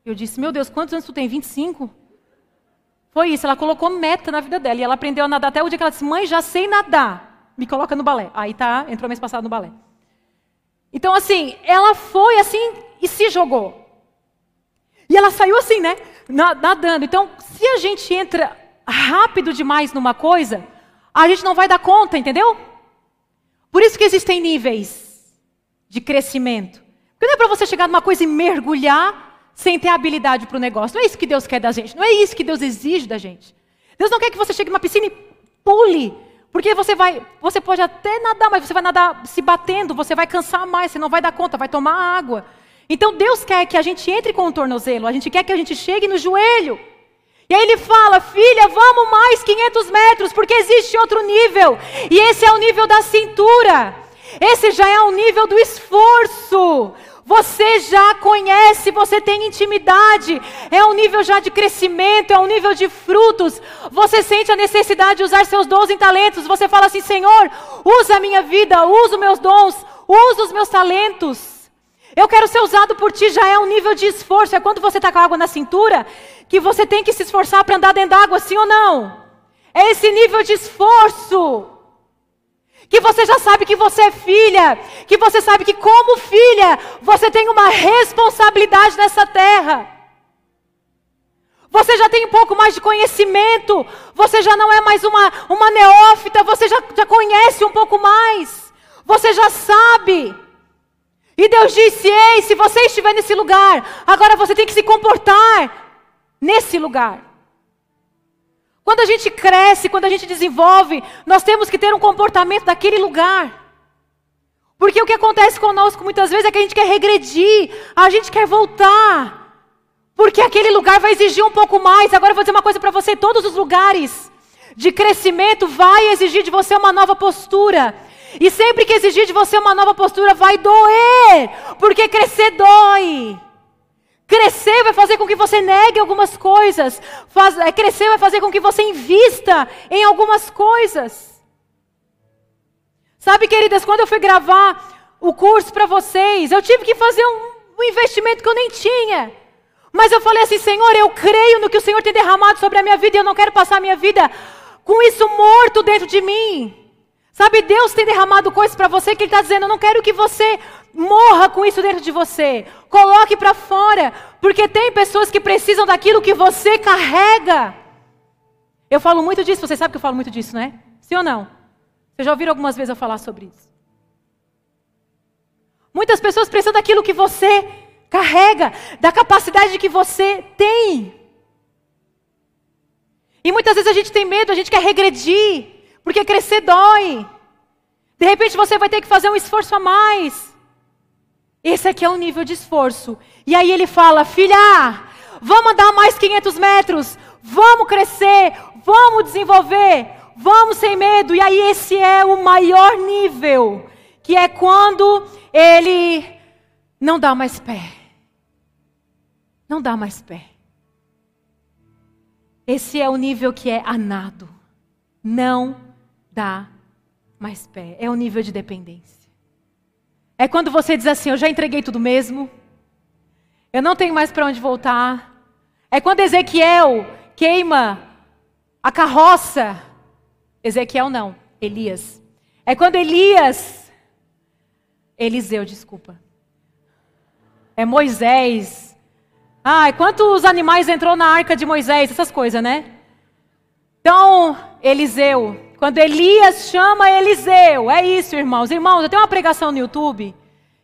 Eu disse: Meu Deus, quantos anos tu tem? 25? Foi isso, ela colocou meta na vida dela. E ela aprendeu a nadar até o dia que ela disse: Mãe, já sei nadar. Me coloca no balé. Aí tá, entrou mês passado no balé. Então, assim, ela foi assim e se jogou. E ela saiu assim, né? Nadando. Então, se a gente entra rápido demais numa coisa, a gente não vai dar conta, entendeu? Por isso que existem níveis de crescimento. Porque não é para você chegar numa coisa e mergulhar sem ter habilidade para o negócio. Não é isso que Deus quer da gente. Não é isso que Deus exige da gente. Deus não quer que você chegue numa piscina e pule. Porque você vai, você pode até nadar, mas você vai nadar se batendo, você vai cansar mais, você não vai dar conta, vai tomar água. Então Deus quer que a gente entre com o tornozelo, a gente quer que a gente chegue no joelho. E aí ele fala: Filha, vamos mais 500 metros, porque existe outro nível. E esse é o nível da cintura. Esse já é o nível do esforço. Você já conhece, você tem intimidade, é um nível já de crescimento, é um nível de frutos. Você sente a necessidade de usar seus dons e talentos. Você fala assim: Senhor, usa a minha vida, usa os meus dons, usa os meus talentos. Eu quero ser usado por ti, já é um nível de esforço. É quando você está com a água na cintura, que você tem que se esforçar para andar dentro d'água, sim ou não? É esse nível de esforço. Que você já sabe que você é filha, que você sabe que, como filha, você tem uma responsabilidade nessa terra. Você já tem um pouco mais de conhecimento, você já não é mais uma, uma neófita, você já, já conhece um pouco mais, você já sabe E Deus disse: Ei, se você estiver nesse lugar, agora você tem que se comportar nesse lugar. Quando a gente cresce, quando a gente desenvolve, nós temos que ter um comportamento daquele lugar. Porque o que acontece conosco muitas vezes é que a gente quer regredir, a gente quer voltar. Porque aquele lugar vai exigir um pouco mais. Agora eu vou dizer uma coisa para você: todos os lugares de crescimento vai exigir de você uma nova postura. E sempre que exigir de você uma nova postura, vai doer. Porque crescer dói. Crescer vai fazer com que você negue algumas coisas. Faz, é, crescer vai fazer com que você invista em algumas coisas. Sabe, queridas, quando eu fui gravar o curso para vocês, eu tive que fazer um, um investimento que eu nem tinha. Mas eu falei assim, Senhor, eu creio no que o Senhor tem derramado sobre a minha vida e eu não quero passar a minha vida com isso morto dentro de mim. Sabe, Deus tem derramado coisas para você que Ele está dizendo, eu não quero que você morra com isso dentro de você. Coloque para fora, porque tem pessoas que precisam daquilo que você carrega. Eu falo muito disso, você sabe que eu falo muito disso, né? Sim ou não? Você já ouviram algumas vezes eu falar sobre isso? Muitas pessoas precisam daquilo que você carrega, da capacidade que você tem. E muitas vezes a gente tem medo, a gente quer regredir, porque crescer dói. De repente você vai ter que fazer um esforço a mais. Esse aqui é o nível de esforço. E aí ele fala: Filha, vamos andar mais 500 metros, vamos crescer, vamos desenvolver, vamos sem medo. E aí esse é o maior nível, que é quando ele não dá mais pé. Não dá mais pé. Esse é o nível que é anado. Não dá mais pé. É o nível de dependência. É quando você diz assim: Eu já entreguei tudo mesmo. Eu não tenho mais para onde voltar. É quando Ezequiel queima a carroça. Ezequiel não, Elias. É quando Elias. Eliseu, desculpa. É Moisés. Ai, quantos animais entrou na arca de Moisés? Essas coisas, né? Então, Eliseu, quando Elias chama Eliseu, é isso, irmãos. Irmãos, eu tenho uma pregação no YouTube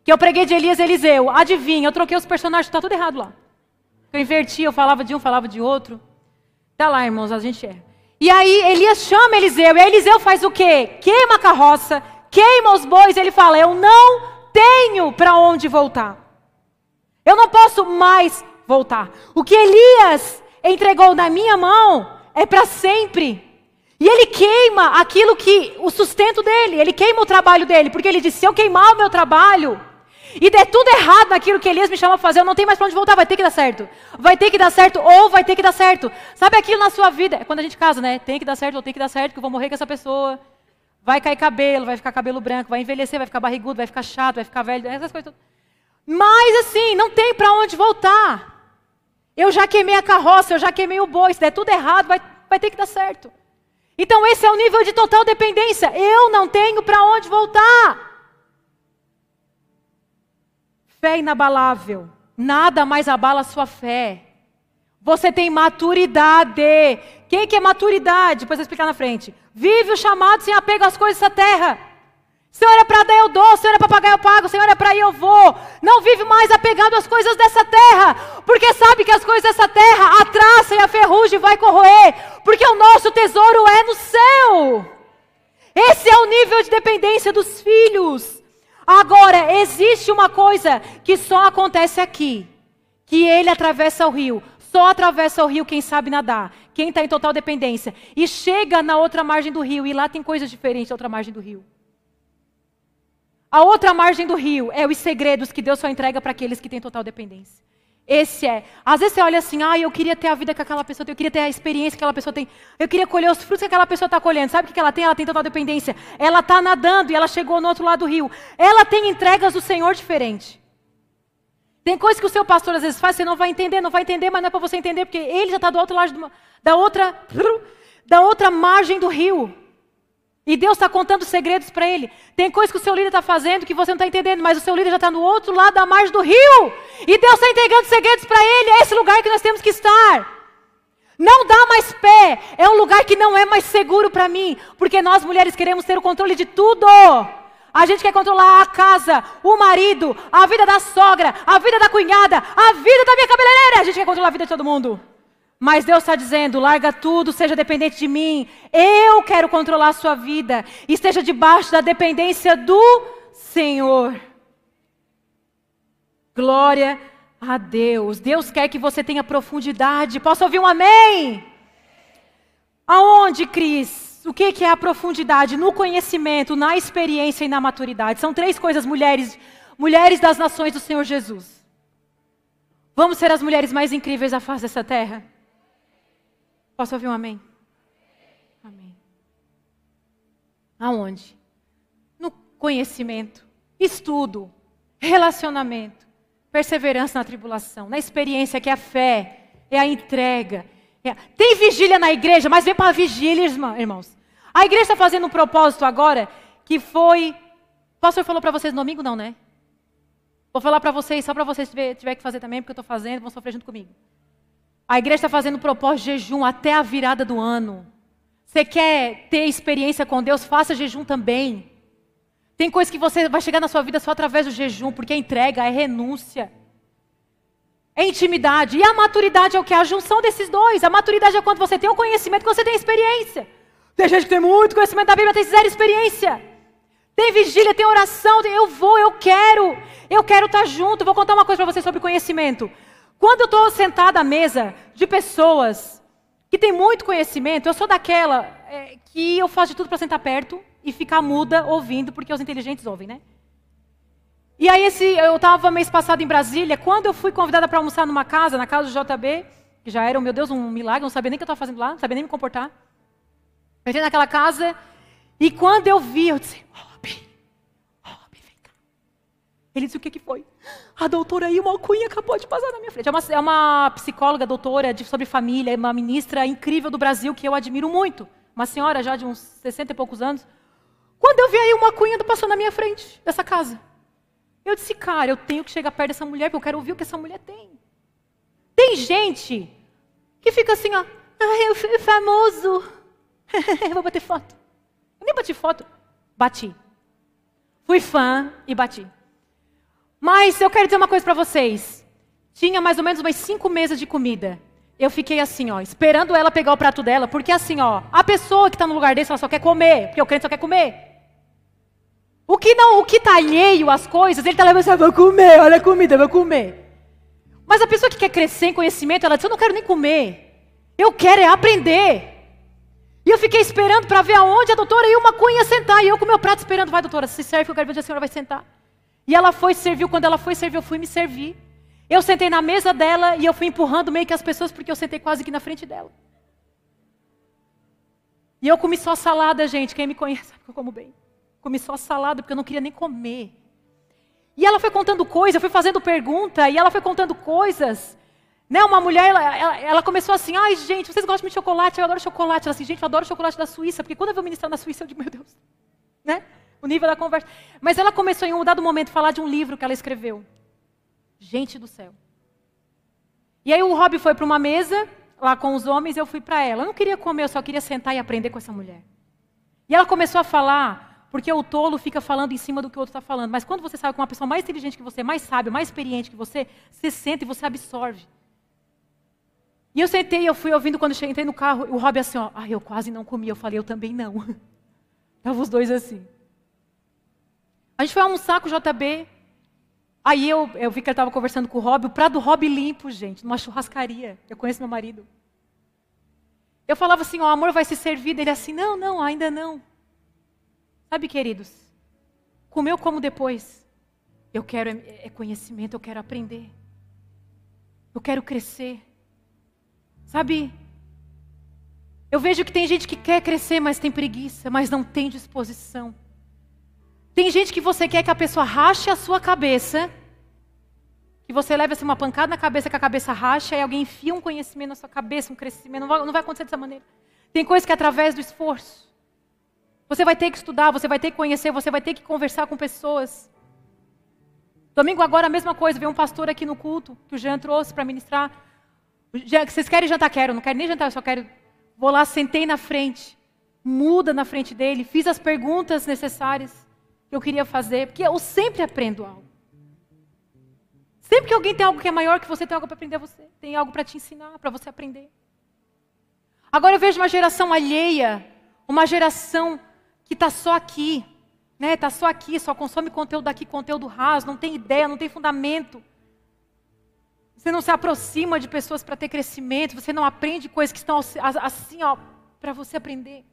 que eu preguei de Elias e Eliseu. Adivinha, eu troquei os personagens, está tudo errado lá. Eu inverti, eu falava de um, falava de outro. Tá lá, irmãos, a gente é. E aí Elias chama Eliseu, e Eliseu faz o quê? Queima a carroça, queima os bois, ele fala: Eu não tenho para onde voltar. Eu não posso mais voltar. O que Elias entregou na minha mão é para sempre. E ele queima aquilo que, o sustento dele, ele queima o trabalho dele, porque ele disse: se eu queimar o meu trabalho, e der tudo errado naquilo que Elias me chama a fazer, eu não tenho mais para onde voltar, vai ter que dar certo. Vai ter que dar certo ou vai ter que dar certo. Sabe aquilo na sua vida? É quando a gente casa, né? Tem que dar certo ou tem que dar certo, que eu vou morrer com essa pessoa. Vai cair cabelo, vai ficar cabelo branco, vai envelhecer, vai ficar barrigudo, vai ficar chato, vai ficar velho, essas coisas. Mas assim, não tem para onde voltar. Eu já queimei a carroça, eu já queimei o boi, se der tudo errado, vai, vai ter que dar certo. Então esse é o nível de total dependência. Eu não tenho para onde voltar. Fé inabalável. Nada mais abala a sua fé. Você tem maturidade. Quem que é maturidade? Depois eu vou explicar na frente. Vive o chamado sem apego às coisas dessa terra. Senhor é para dar, eu dou. Senhor é para pagar, eu pago. Senhor é para ir, eu vou. Não vive mais apegado às coisas dessa terra. Porque sabe que as coisas dessa terra, a traça e a ferrugem vai corroer. Porque o nosso tesouro é no céu. Esse é o nível de dependência dos filhos. Agora, existe uma coisa que só acontece aqui. Que ele atravessa o rio. Só atravessa o rio quem sabe nadar. Quem está em total dependência. E chega na outra margem do rio. E lá tem coisas diferentes da outra margem do rio. A outra margem do rio é os segredos que Deus só entrega para aqueles que têm total dependência. Esse é. Às vezes você olha assim, ah, eu queria ter a vida que aquela pessoa tem, eu queria ter a experiência que aquela pessoa tem, eu queria colher os frutos que aquela pessoa está colhendo. Sabe o que ela tem? Ela tem total dependência. Ela está nadando e ela chegou no outro lado do rio. Ela tem entregas do Senhor diferente. Tem coisas que o seu pastor às vezes faz, você não vai entender, não vai entender, mas não é para você entender, porque ele já está do outro lado da outra, da outra margem do rio. E Deus está contando segredos para ele. Tem coisas que o seu líder está fazendo que você não está entendendo, mas o seu líder já está no outro lado da margem do rio. E Deus está entregando segredos para ele. É esse lugar que nós temos que estar. Não dá mais pé. É um lugar que não é mais seguro para mim. Porque nós mulheres queremos ter o controle de tudo. A gente quer controlar a casa, o marido, a vida da sogra, a vida da cunhada, a vida da minha cabeleireira. A gente quer controlar a vida de todo mundo. Mas Deus está dizendo: larga tudo, seja dependente de mim. Eu quero controlar a sua vida. Esteja debaixo da dependência do Senhor. Glória a Deus. Deus quer que você tenha profundidade. Posso ouvir um amém? Aonde, Cris? O que é a profundidade? No conhecimento, na experiência e na maturidade. São três coisas, mulheres, mulheres das nações do Senhor Jesus. Vamos ser as mulheres mais incríveis da face dessa terra? Posso ouvir um amém? Amém. Aonde? No conhecimento, estudo, relacionamento, perseverança na tribulação, na experiência que é a fé, é a entrega. É... Tem vigília na igreja, mas vem para a vigília, irmãos. A igreja está fazendo um propósito agora que foi. O pastor falou para vocês no domingo, não, né? Vou falar para vocês, só para vocês tiver, tiver que fazer também, porque eu estou fazendo, vão sofrer junto comigo. A igreja está fazendo propósito de jejum até a virada do ano. Você quer ter experiência com Deus? Faça jejum também. Tem coisas que você vai chegar na sua vida só através do jejum, porque é entrega, é renúncia. É intimidade. E a maturidade é o que? A junção desses dois. A maturidade é quando você tem o conhecimento, quando você tem experiência. Tem gente que tem muito conhecimento da Bíblia, tem zero experiência. Tem vigília, tem oração, tem, eu vou, eu quero. Eu quero estar junto. Vou contar uma coisa para você sobre conhecimento. Quando eu estou sentada à mesa de pessoas que têm muito conhecimento, eu sou daquela é, que eu faço de tudo para sentar perto e ficar muda ouvindo, porque os inteligentes ouvem, né? E aí esse, eu estava mês passado em Brasília, quando eu fui convidada para almoçar numa casa, na casa do JB, que já era, meu Deus, um milagre, não sabia nem o que eu estava fazendo lá, não sabia nem me comportar. Eu entrei naquela casa, e quando eu vi, eu disse, Rob, Rob, vem cá. Ele disse, o que, que foi? A doutora Ilma Cunha acabou de passar na minha frente. É uma, é uma psicóloga, doutora de, sobre família, é uma ministra incrível do Brasil, que eu admiro muito. Uma senhora já de uns 60 e poucos anos. Quando eu vi aí uma cunha passou na minha frente, dessa casa. Eu disse, cara, eu tenho que chegar perto dessa mulher, porque eu quero ouvir o que essa mulher tem. Tem gente que fica assim, ó, ah, eu fui famoso. eu vou bater foto. Eu nem bati foto. Bati. Fui fã e bati. Mas eu quero dizer uma coisa para vocês. Tinha mais ou menos umas cinco mesas de comida. Eu fiquei assim, ó, esperando ela pegar o prato dela, porque assim, ó, a pessoa que está no lugar desse, ela só quer comer, porque o crente só quer comer. O que não, o que está alheio às coisas, ele está levando assim, vou comer, olha a comida, vou comer. Mas a pessoa que quer crescer em conhecimento, ela diz, eu não quero nem comer. Eu quero é aprender. E eu fiquei esperando para ver aonde a doutora ia uma cunha sentar. E eu com meu prato esperando, vai doutora, se serve, eu quero ver onde a senhora vai sentar. E ela foi serviu, quando ela foi servir, eu fui me servir. Eu sentei na mesa dela e eu fui empurrando meio que as pessoas, porque eu sentei quase que na frente dela. E eu comi só salada, gente. Quem me conhece sabe que eu como bem. Comi só salada porque eu não queria nem comer. E ela foi contando coisas, eu fui fazendo pergunta, e ela foi contando coisas. Né, uma mulher, ela, ela, ela, começou assim, ai gente, vocês gostam de chocolate? Eu adoro chocolate. Ela assim, gente, eu adoro chocolate da Suíça, porque quando eu vou ministrar na Suíça, eu digo, meu Deus. Né? O nível da conversa. Mas ela começou em um dado momento a falar de um livro que ela escreveu. Gente do céu. E aí o Rob foi para uma mesa, lá com os homens, e eu fui para ela. Eu não queria comer, eu só queria sentar e aprender com essa mulher. E ela começou a falar porque o tolo fica falando em cima do que o outro está falando. Mas quando você sabe com uma pessoa mais inteligente que você, mais sábio, mais experiente que você, você senta e você absorve. E eu sentei, eu fui ouvindo quando eu entrei no carro, o Rob assim, ó, ah, eu quase não comi. Eu falei, eu também não. Estavam os dois assim. A gente foi almoçar com o JB. Aí eu, eu vi que ele estava conversando com o Rob, o prato do Rob limpo, gente, numa churrascaria. Eu conheço meu marido. Eu falava assim, o amor vai se servir. Ele assim, não, não, ainda não. Sabe, queridos, comeu como depois. Eu quero é, é conhecimento, eu quero aprender. Eu quero crescer. Sabe? Eu vejo que tem gente que quer crescer, mas tem preguiça, mas não tem disposição. Tem gente que você quer que a pessoa rache a sua cabeça, que você leve assim, uma pancada na cabeça, que a cabeça racha, e alguém enfia um conhecimento na sua cabeça, um crescimento. Não vai, não vai acontecer dessa maneira. Tem coisas que é através do esforço. Você vai ter que estudar, você vai ter que conhecer, você vai ter que conversar com pessoas. Domingo agora a mesma coisa, veio um pastor aqui no culto, que o Jean trouxe para ministrar. Vocês querem jantar? Quero, não quero nem jantar, eu só quero. Vou lá, sentei na frente, muda na frente dele, fiz as perguntas necessárias. Que eu queria fazer, porque eu sempre aprendo algo. Sempre que alguém tem algo que é maior que você, tem algo para aprender você, tem algo para te ensinar, para você aprender. Agora eu vejo uma geração alheia, uma geração que está só aqui, né? Está só aqui, só consome conteúdo daqui, conteúdo raso, não tem ideia, não tem fundamento. Você não se aproxima de pessoas para ter crescimento, você não aprende coisas que estão assim, ó, para você aprender.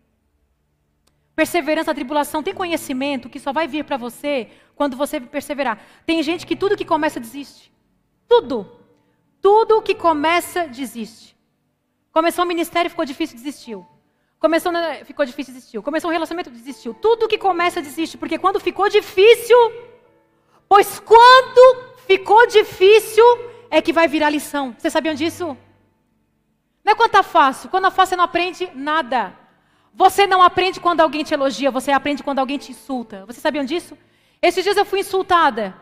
Perseverança, tribulação, tem conhecimento que só vai vir para você quando você perseverar. Tem gente que tudo que começa desiste. Tudo. Tudo que começa desiste. Começou o ministério, ficou difícil, desistiu. Começou, ficou difícil, desistiu. Começou um relacionamento, desistiu. Tudo que começa desiste, porque quando ficou difícil, pois quando ficou difícil é que vai virar lição. Vocês sabiam disso? Não é quando está fácil. Quando é fácil, você não aprende nada. Você não aprende quando alguém te elogia, você aprende quando alguém te insulta. Vocês sabiam disso? Esses dias eu fui insultada.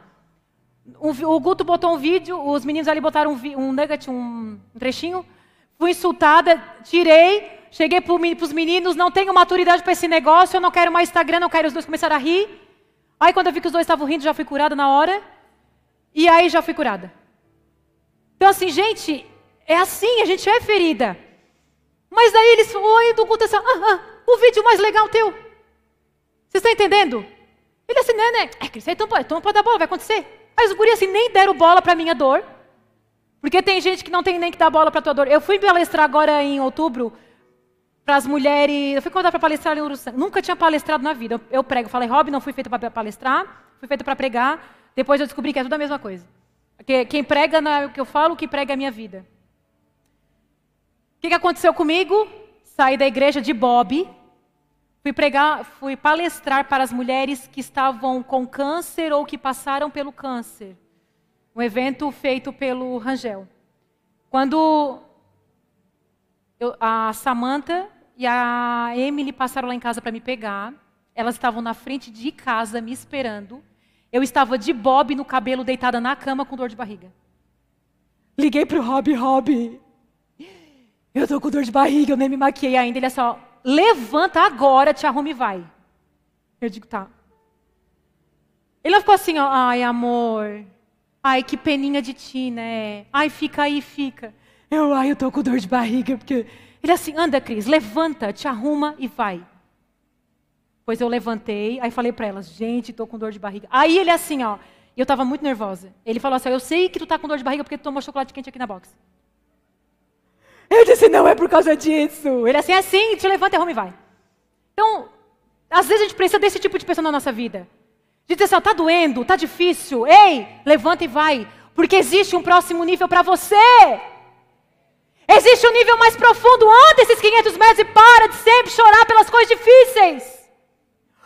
O, Guto botou um vídeo, os meninos ali botaram um, um nugget, um, trechinho. Fui insultada, tirei, cheguei para os meninos, não tenho maturidade para esse negócio, eu não quero mais Instagram, não quero. Os dois começaram a rir. Aí quando eu vi que os dois estavam rindo, já fui curada na hora. E aí já fui curada. Então assim, gente, é assim, a gente é ferida. Mas daí eles, oi, do culto, assim, ah, ah, o vídeo mais legal teu. Você está entendendo? Ele assim, né, né? É, Cris, então, então pode dar bola, vai acontecer. Aí os guris assim, nem deram bola para minha dor. Porque tem gente que não tem nem que dar bola para tua dor. Eu fui palestrar agora em outubro para as mulheres. Eu fui convidada para palestrar em Uruçã. Nunca tinha palestrado na vida. Eu, prego. Falei, Rob, não fui feito para palestrar, fui feito para pregar. Depois eu descobri que é tudo a mesma coisa. Porque quem prega é o que eu falo, o que prega é a minha vida que, que aconteceu comigo? Saí da igreja de Bob, fui pregar, fui palestrar para as mulheres que estavam com câncer ou que passaram pelo câncer. Um evento feito pelo Rangel. Quando eu, a Samantha e a Emily passaram lá em casa para me pegar, elas estavam na frente de casa me esperando. Eu estava de bob no cabelo, deitada na cama com dor de barriga. Liguei para o Rob, Rob, eu tô com dor de barriga, eu nem me maquiei ainda. Ele é só, levanta agora, te arrume e vai. Eu digo, tá. Ele ficou assim, ó, ai amor, ai que peninha de ti, né? Ai, fica aí, fica. Eu, ai, eu tô com dor de barriga, porque... Ele é assim, anda Cris, levanta, te arruma e vai. Pois eu levantei, aí falei para elas, gente, tô com dor de barriga. Aí ele é assim, ó, e eu tava muito nervosa. Ele falou assim, eu sei que tu tá com dor de barriga porque tu tomou chocolate quente aqui na box. Eu disse, não é por causa disso. Ele é assim, é assim, te levanta, arruma e vai. Então, às vezes a gente precisa desse tipo de pessoa na nossa vida. De dizer assim, está doendo, está difícil. Ei, levanta e vai. Porque existe um próximo nível para você. Existe um nível mais profundo. Anda esses 500 metros e para de sempre chorar pelas coisas difíceis.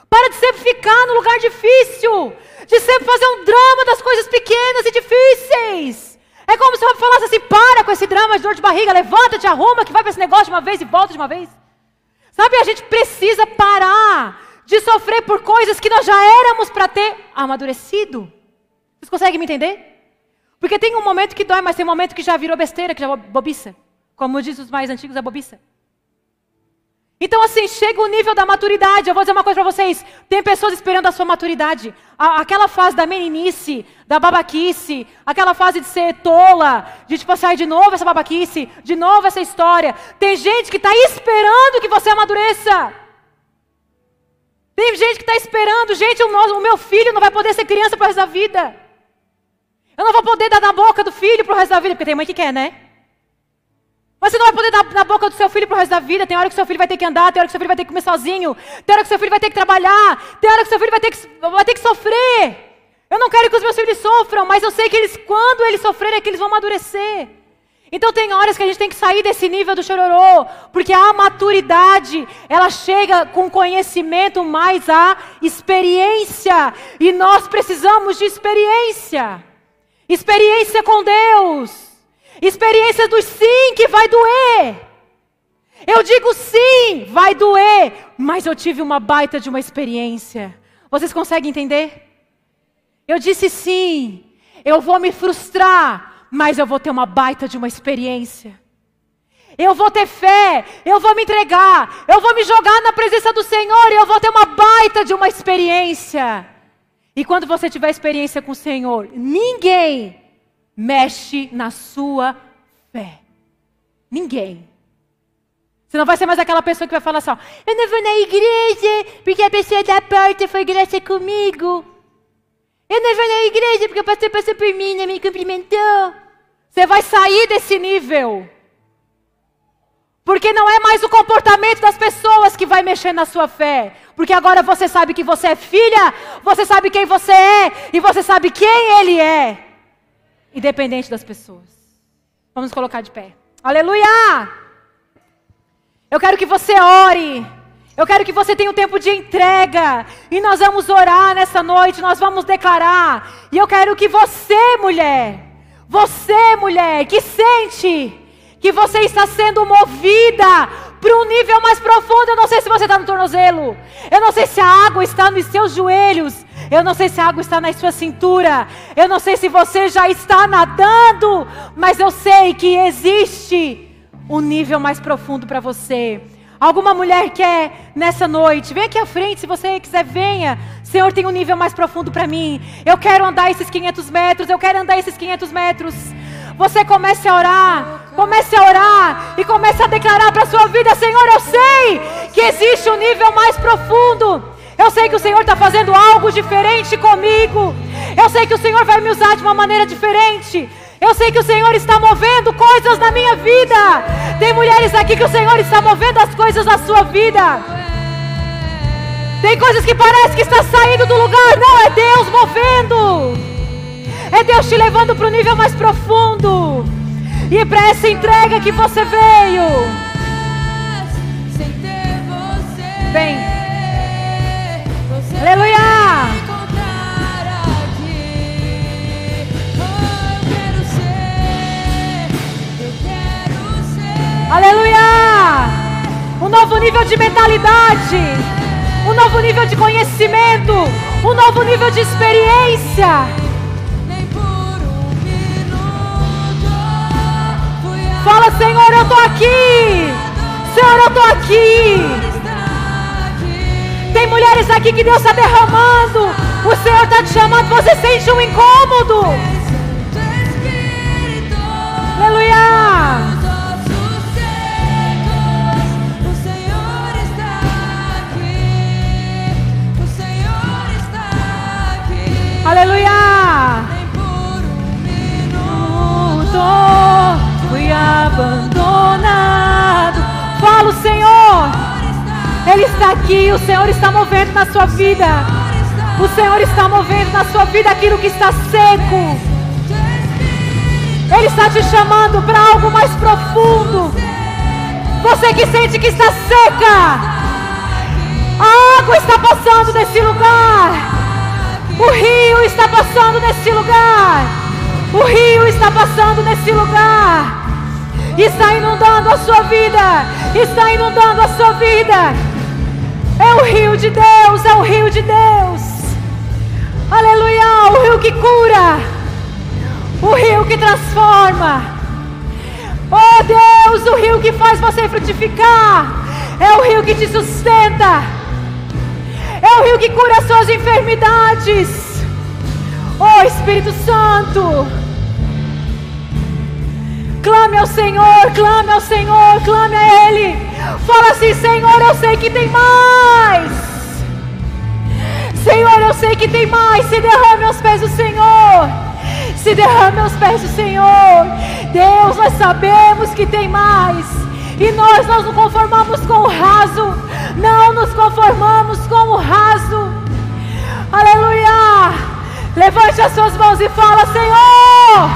Para de sempre ficar no lugar difícil. De sempre fazer um drama das coisas pequenas e difíceis. É como se eu falasse assim: para com esse drama de dor de barriga, levanta, te arruma, que vai para esse negócio de uma vez e volta de uma vez. Sabe, a gente precisa parar de sofrer por coisas que nós já éramos para ter amadurecido. Vocês conseguem me entender? Porque tem um momento que dói, mas tem um momento que já virou besteira, que já é bobiça. Como diz os mais antigos, é bobiça. Então, assim, chega o nível da maturidade. Eu vou dizer uma coisa para vocês: tem pessoas esperando a sua maturidade. aquela fase da meninice, da babaquice, aquela fase de ser tola, de tipo sair de novo essa babaquice, de novo essa história. Tem gente que está esperando que você amadureça. Tem gente que está esperando, gente, o, o, meu filho não vai poder ser criança para o resto da vida. Eu não vou poder dar na boca do filho para o resto da vida, porque tem mãe que quer, né? Você não vai poder dar na boca do seu filho pro resto da vida. Tem hora que seu filho vai ter que andar, tem hora que seu filho vai ter que comer sozinho, tem hora que seu filho vai ter que trabalhar, tem hora que seu filho vai ter que, vai ter que sofrer. Eu não quero que os meus filhos sofram, mas eu sei que eles, quando eles sofrerem, é que eles vão amadurecer. Então tem horas que a gente tem que sair desse nível do chororô, porque a maturidade, ela chega com conhecimento mais a experiência, e nós precisamos de experiência. Experiência com Deus. Experiência do sim que vai doer. Eu digo sim, vai doer, mas eu tive uma baita de uma experiência. Vocês conseguem entender? Eu disse sim, eu vou me frustrar, mas eu vou ter uma baita de uma experiência. Eu vou ter fé, eu vou me entregar, eu vou me jogar na presença do Senhor e eu vou ter uma baita de uma experiência. E quando você tiver experiência com o Senhor, ninguém mexe na sua fé. Ninguém. Você não vai ser mais aquela pessoa que vai falar assim: eu não vou na igreja porque a pessoa da porta foi graça comigo. Eu não vou na igreja porque o pastor passou por mim, não me cumprimentou. Você vai sair desse nível. Porque não é mais o comportamento das pessoas que vai mexer na sua fé. Porque agora você sabe que você é filha, você sabe quem você é e você sabe quem ele é. Independente das pessoas. Vamos colocar de pé. Aleluia! Eu quero que você ore. Eu quero que você tenha um tempo de entrega. E nós vamos orar nessa noite, nós vamos declarar. E eu quero que você, mulher, você, mulher, que sente que você está sendo movida para um nível mais profundo. Eu não sei se você está no tornozelo. Eu não sei se a água está nos seus joelhos. Eu não sei se a água está na sua cintura. Eu não sei se você já está nadando. Mas eu sei que existe um nível mais profundo para você. Alguma mulher quer nessa noite, vem aqui à frente, se você quiser, venha. Senhor, tem um nível mais profundo para mim. Eu quero andar esses 500 metros, eu quero andar esses 500 metros. Você comece a orar, comece a orar e comece a declarar para a sua vida: Senhor, eu sei que existe um nível mais profundo. Eu sei que o Senhor está fazendo algo diferente comigo. Eu sei que o Senhor vai me usar de uma maneira diferente. Eu sei que o Senhor está movendo coisas na minha vida. Tem mulheres aqui que o Senhor está movendo as coisas na sua vida. Tem coisas que parece que está saindo do lugar. Não, é Deus movendo. É Deus te levando para o nível mais profundo. E para essa entrega que você veio. Vem. Aleluia. Aleluia! Um novo nível de mentalidade, um novo nível de conhecimento, um novo nível de experiência. Fala, Senhor, eu estou aqui. Senhor, eu estou aqui. Tem mulheres aqui que Deus está derramando. O Senhor está te chamando. Você sente um incômodo. Aleluia. Aleluia! Nem por um minuto fui abandonado. Fala o. Ele está aqui. O Senhor está movendo na sua vida. O Senhor está movendo na sua vida aquilo que está seco. Ele está te chamando para algo mais profundo. Você que sente que está seca. A água está passando nesse lugar. O rio está passando nesse lugar. O rio está passando nesse lugar. Está inundando a sua vida. Está inundando a sua vida. É o rio de Deus. É o rio de Deus. Aleluia. O rio que cura. O rio que transforma. Oh Deus, o rio que faz você frutificar. É o rio que te sustenta. É o rio que cura as suas enfermidades. Oh Espírito Santo. Clame ao Senhor, clame ao Senhor, clame a Ele. Fala assim, Senhor, eu sei que tem mais. Senhor, eu sei que tem mais. Se derrame aos pés do Senhor. Se derrame aos pés do Senhor. Deus, nós sabemos que tem mais. E nós não nos conformamos com o raso, não nos conformamos com o raso. Aleluia! Levante as suas mãos e fala: Senhor!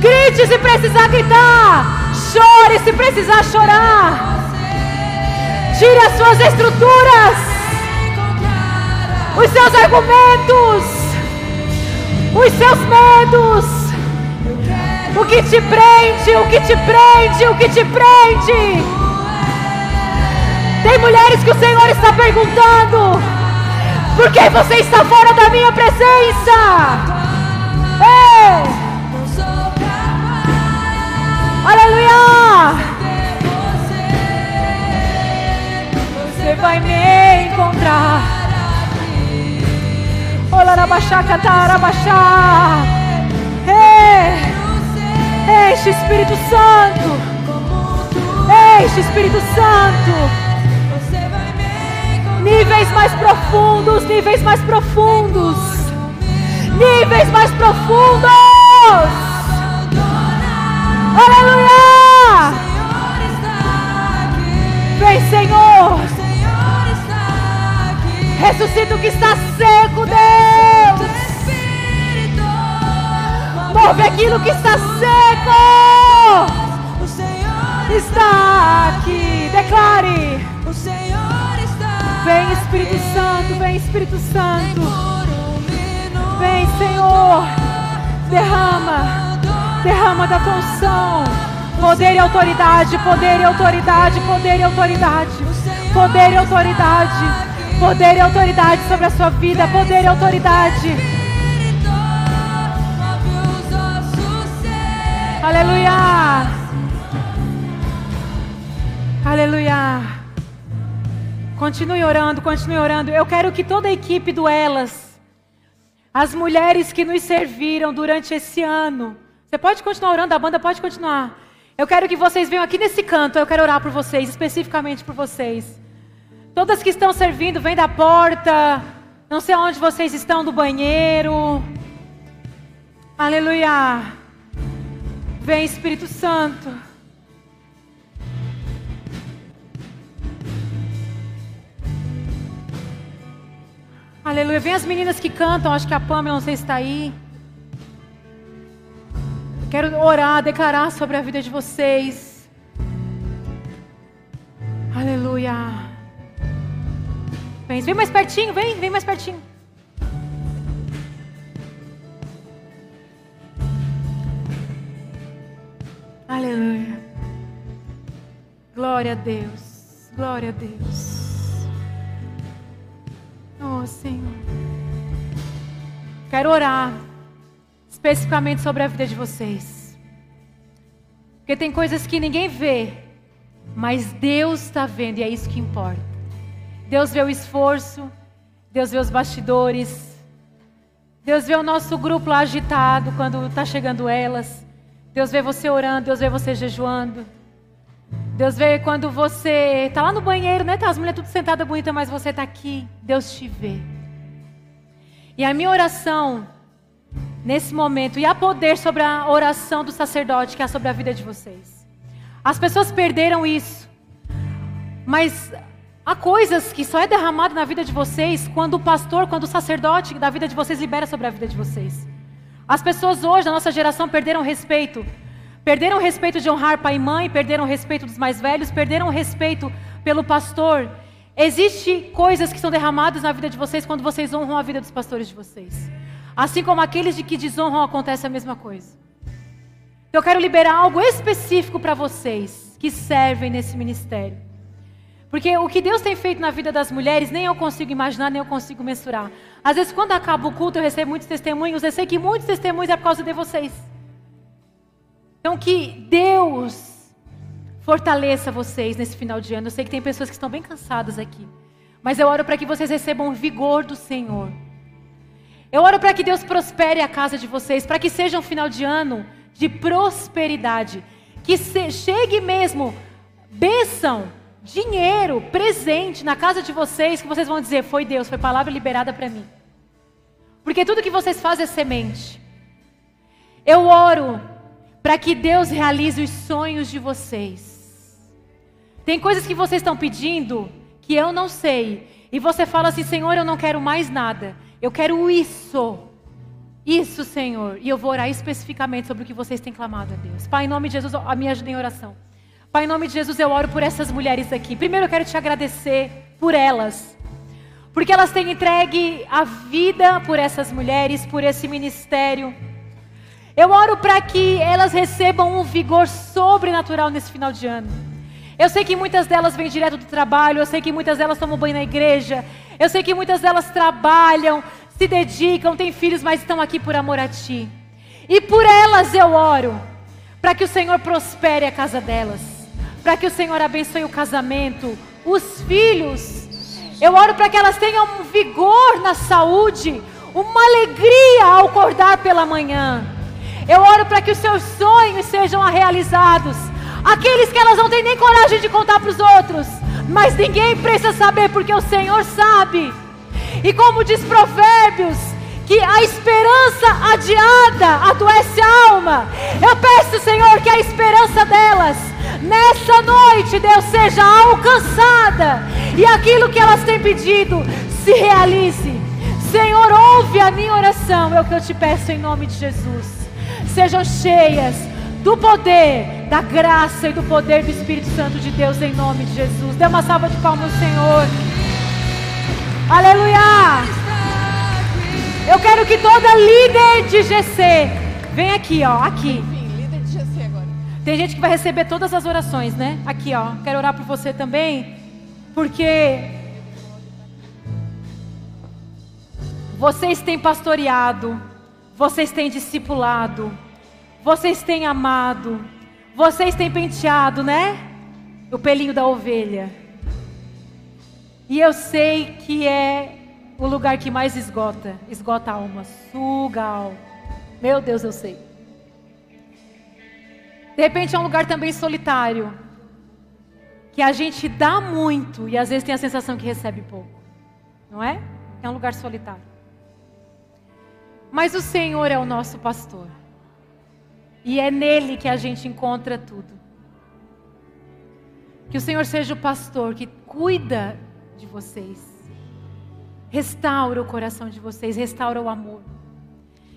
Grite se precisar gritar, chore se precisar chorar. Tire as suas estruturas, os seus argumentos, os seus medos. O que te prende, o que te prende, o que te prende. Tem mulheres que o Senhor está perguntando: por que você está fora da minha presença? Ei! Aleluia! Você vai me encontrar. Oh, Arabaxá. Este Espírito Santo. Este Espírito Santo. Níveis mais profundos, níveis mais profundos. Níveis mais profundos. Aleluia! Vem, Senhor. Ressuscita o que está seco, Deus. Move aquilo que está seco. O Senhor está aqui. Declare. O Senhor está Vem Espírito Santo, vem Espírito Santo. Vem, Senhor. Derrama. Derrama da tua unção. Poder e autoridade, poder e autoridade, poder e autoridade. Poder e autoridade. Poder e autoridade sobre a sua vida. Poder e autoridade. Aleluia. Aleluia. Continue orando, continue orando. Eu quero que toda a equipe do Elas, as mulheres que nos serviram durante esse ano, você pode continuar orando, a banda pode continuar. Eu quero que vocês venham aqui nesse canto, eu quero orar por vocês, especificamente por vocês. Todas que estão servindo, vem da porta. Não sei onde vocês estão, do banheiro. Aleluia. Vem, Espírito Santo. Aleluia. Vem as meninas que cantam. Acho que a Pamela, não sei se está aí. Quero orar, declarar sobre a vida de vocês. Aleluia. Vem, vem mais pertinho, vem, vem mais pertinho. Aleluia. Glória a Deus. Glória a Deus. Oh, Senhor. Quero orar especificamente sobre a vida de vocês. Porque tem coisas que ninguém vê, mas Deus está vendo e é isso que importa. Deus vê o esforço, Deus vê os bastidores, Deus vê o nosso grupo lá agitado quando está chegando elas. Deus vê você orando, Deus vê você jejuando. Deus vê quando você está lá no banheiro, né? Tá as mulheres tudo sentadas bonitas, mas você está aqui. Deus te vê. E a minha oração nesse momento, e há poder sobre a oração do sacerdote, que é sobre a vida de vocês. As pessoas perderam isso. Mas Há coisas que só é derramado na vida de vocês quando o pastor, quando o sacerdote da vida de vocês libera sobre a vida de vocês. As pessoas hoje, da nossa geração, perderam respeito. Perderam o respeito de honrar pai e mãe, perderam o respeito dos mais velhos, perderam o respeito pelo pastor. Existem coisas que são derramadas na vida de vocês quando vocês honram a vida dos pastores de vocês. Assim como aqueles de que desonram acontece a mesma coisa. Então, eu quero liberar algo específico para vocês que servem nesse ministério. Porque o que Deus tem feito na vida das mulheres, nem eu consigo imaginar, nem eu consigo mensurar. Às vezes, quando acaba o culto, eu recebo muitos testemunhos. Eu sei que muitos testemunhos é por causa de vocês. Então, que Deus fortaleça vocês nesse final de ano. Eu sei que tem pessoas que estão bem cansadas aqui. Mas eu oro para que vocês recebam o vigor do Senhor. Eu oro para que Deus prospere a casa de vocês, para que seja um final de ano de prosperidade. Que chegue mesmo bênção dinheiro, presente na casa de vocês, que vocês vão dizer: foi Deus, foi palavra liberada para mim. Porque tudo que vocês fazem é semente. Eu oro para que Deus realize os sonhos de vocês. Tem coisas que vocês estão pedindo que eu não sei. E você fala assim: Senhor, eu não quero mais nada. Eu quero isso. Isso, Senhor. E eu vou orar especificamente sobre o que vocês têm clamado a Deus. Pai, em nome de Jesus, minha ajuda em oração. Pai, em nome de Jesus, eu oro por essas mulheres aqui. Primeiro eu quero te agradecer por elas. Porque elas têm entregue a vida por essas mulheres, por esse ministério. Eu oro para que elas recebam um vigor sobrenatural nesse final de ano. Eu sei que muitas delas vêm direto do trabalho, eu sei que muitas delas tomam banho na igreja, eu sei que muitas delas trabalham, se dedicam, têm filhos, mas estão aqui por amor a Ti. E por elas eu oro, para que o Senhor prospere a casa delas para que o Senhor abençoe o casamento, os filhos. Eu oro para que elas tenham um vigor na saúde, uma alegria ao acordar pela manhã. Eu oro para que os seus sonhos sejam realizados. Aqueles que elas não têm nem coragem de contar para os outros. Mas ninguém precisa saber, porque o Senhor sabe. E como diz Provérbios, que a esperança adiada adoece a alma. Eu peço, Senhor, que a esperança delas, nessa noite, Deus, seja alcançada. E aquilo que elas têm pedido se realize. Senhor, ouve a minha oração, é o que eu te peço em nome de Jesus. Sejam cheias do poder, da graça e do poder do Espírito Santo de Deus em nome de Jesus. Dê uma salva de palmas ao Senhor. Aleluia! Eu quero que toda líder de GC venha aqui, ó, aqui. Tem gente que vai receber todas as orações, né? Aqui, ó. Quero orar por você também, porque vocês têm pastoreado, vocês têm discipulado, vocês têm amado, vocês têm penteado, né? O pelinho da ovelha. E eu sei que é o lugar que mais esgota, esgota a alma, suga a alma. Meu Deus, eu sei. De repente é um lugar também solitário, que a gente dá muito e às vezes tem a sensação que recebe pouco, não é? É um lugar solitário. Mas o Senhor é o nosso pastor. E é nele que a gente encontra tudo. Que o Senhor seja o pastor que cuida de vocês. Restaura o coração de vocês, restaura o amor.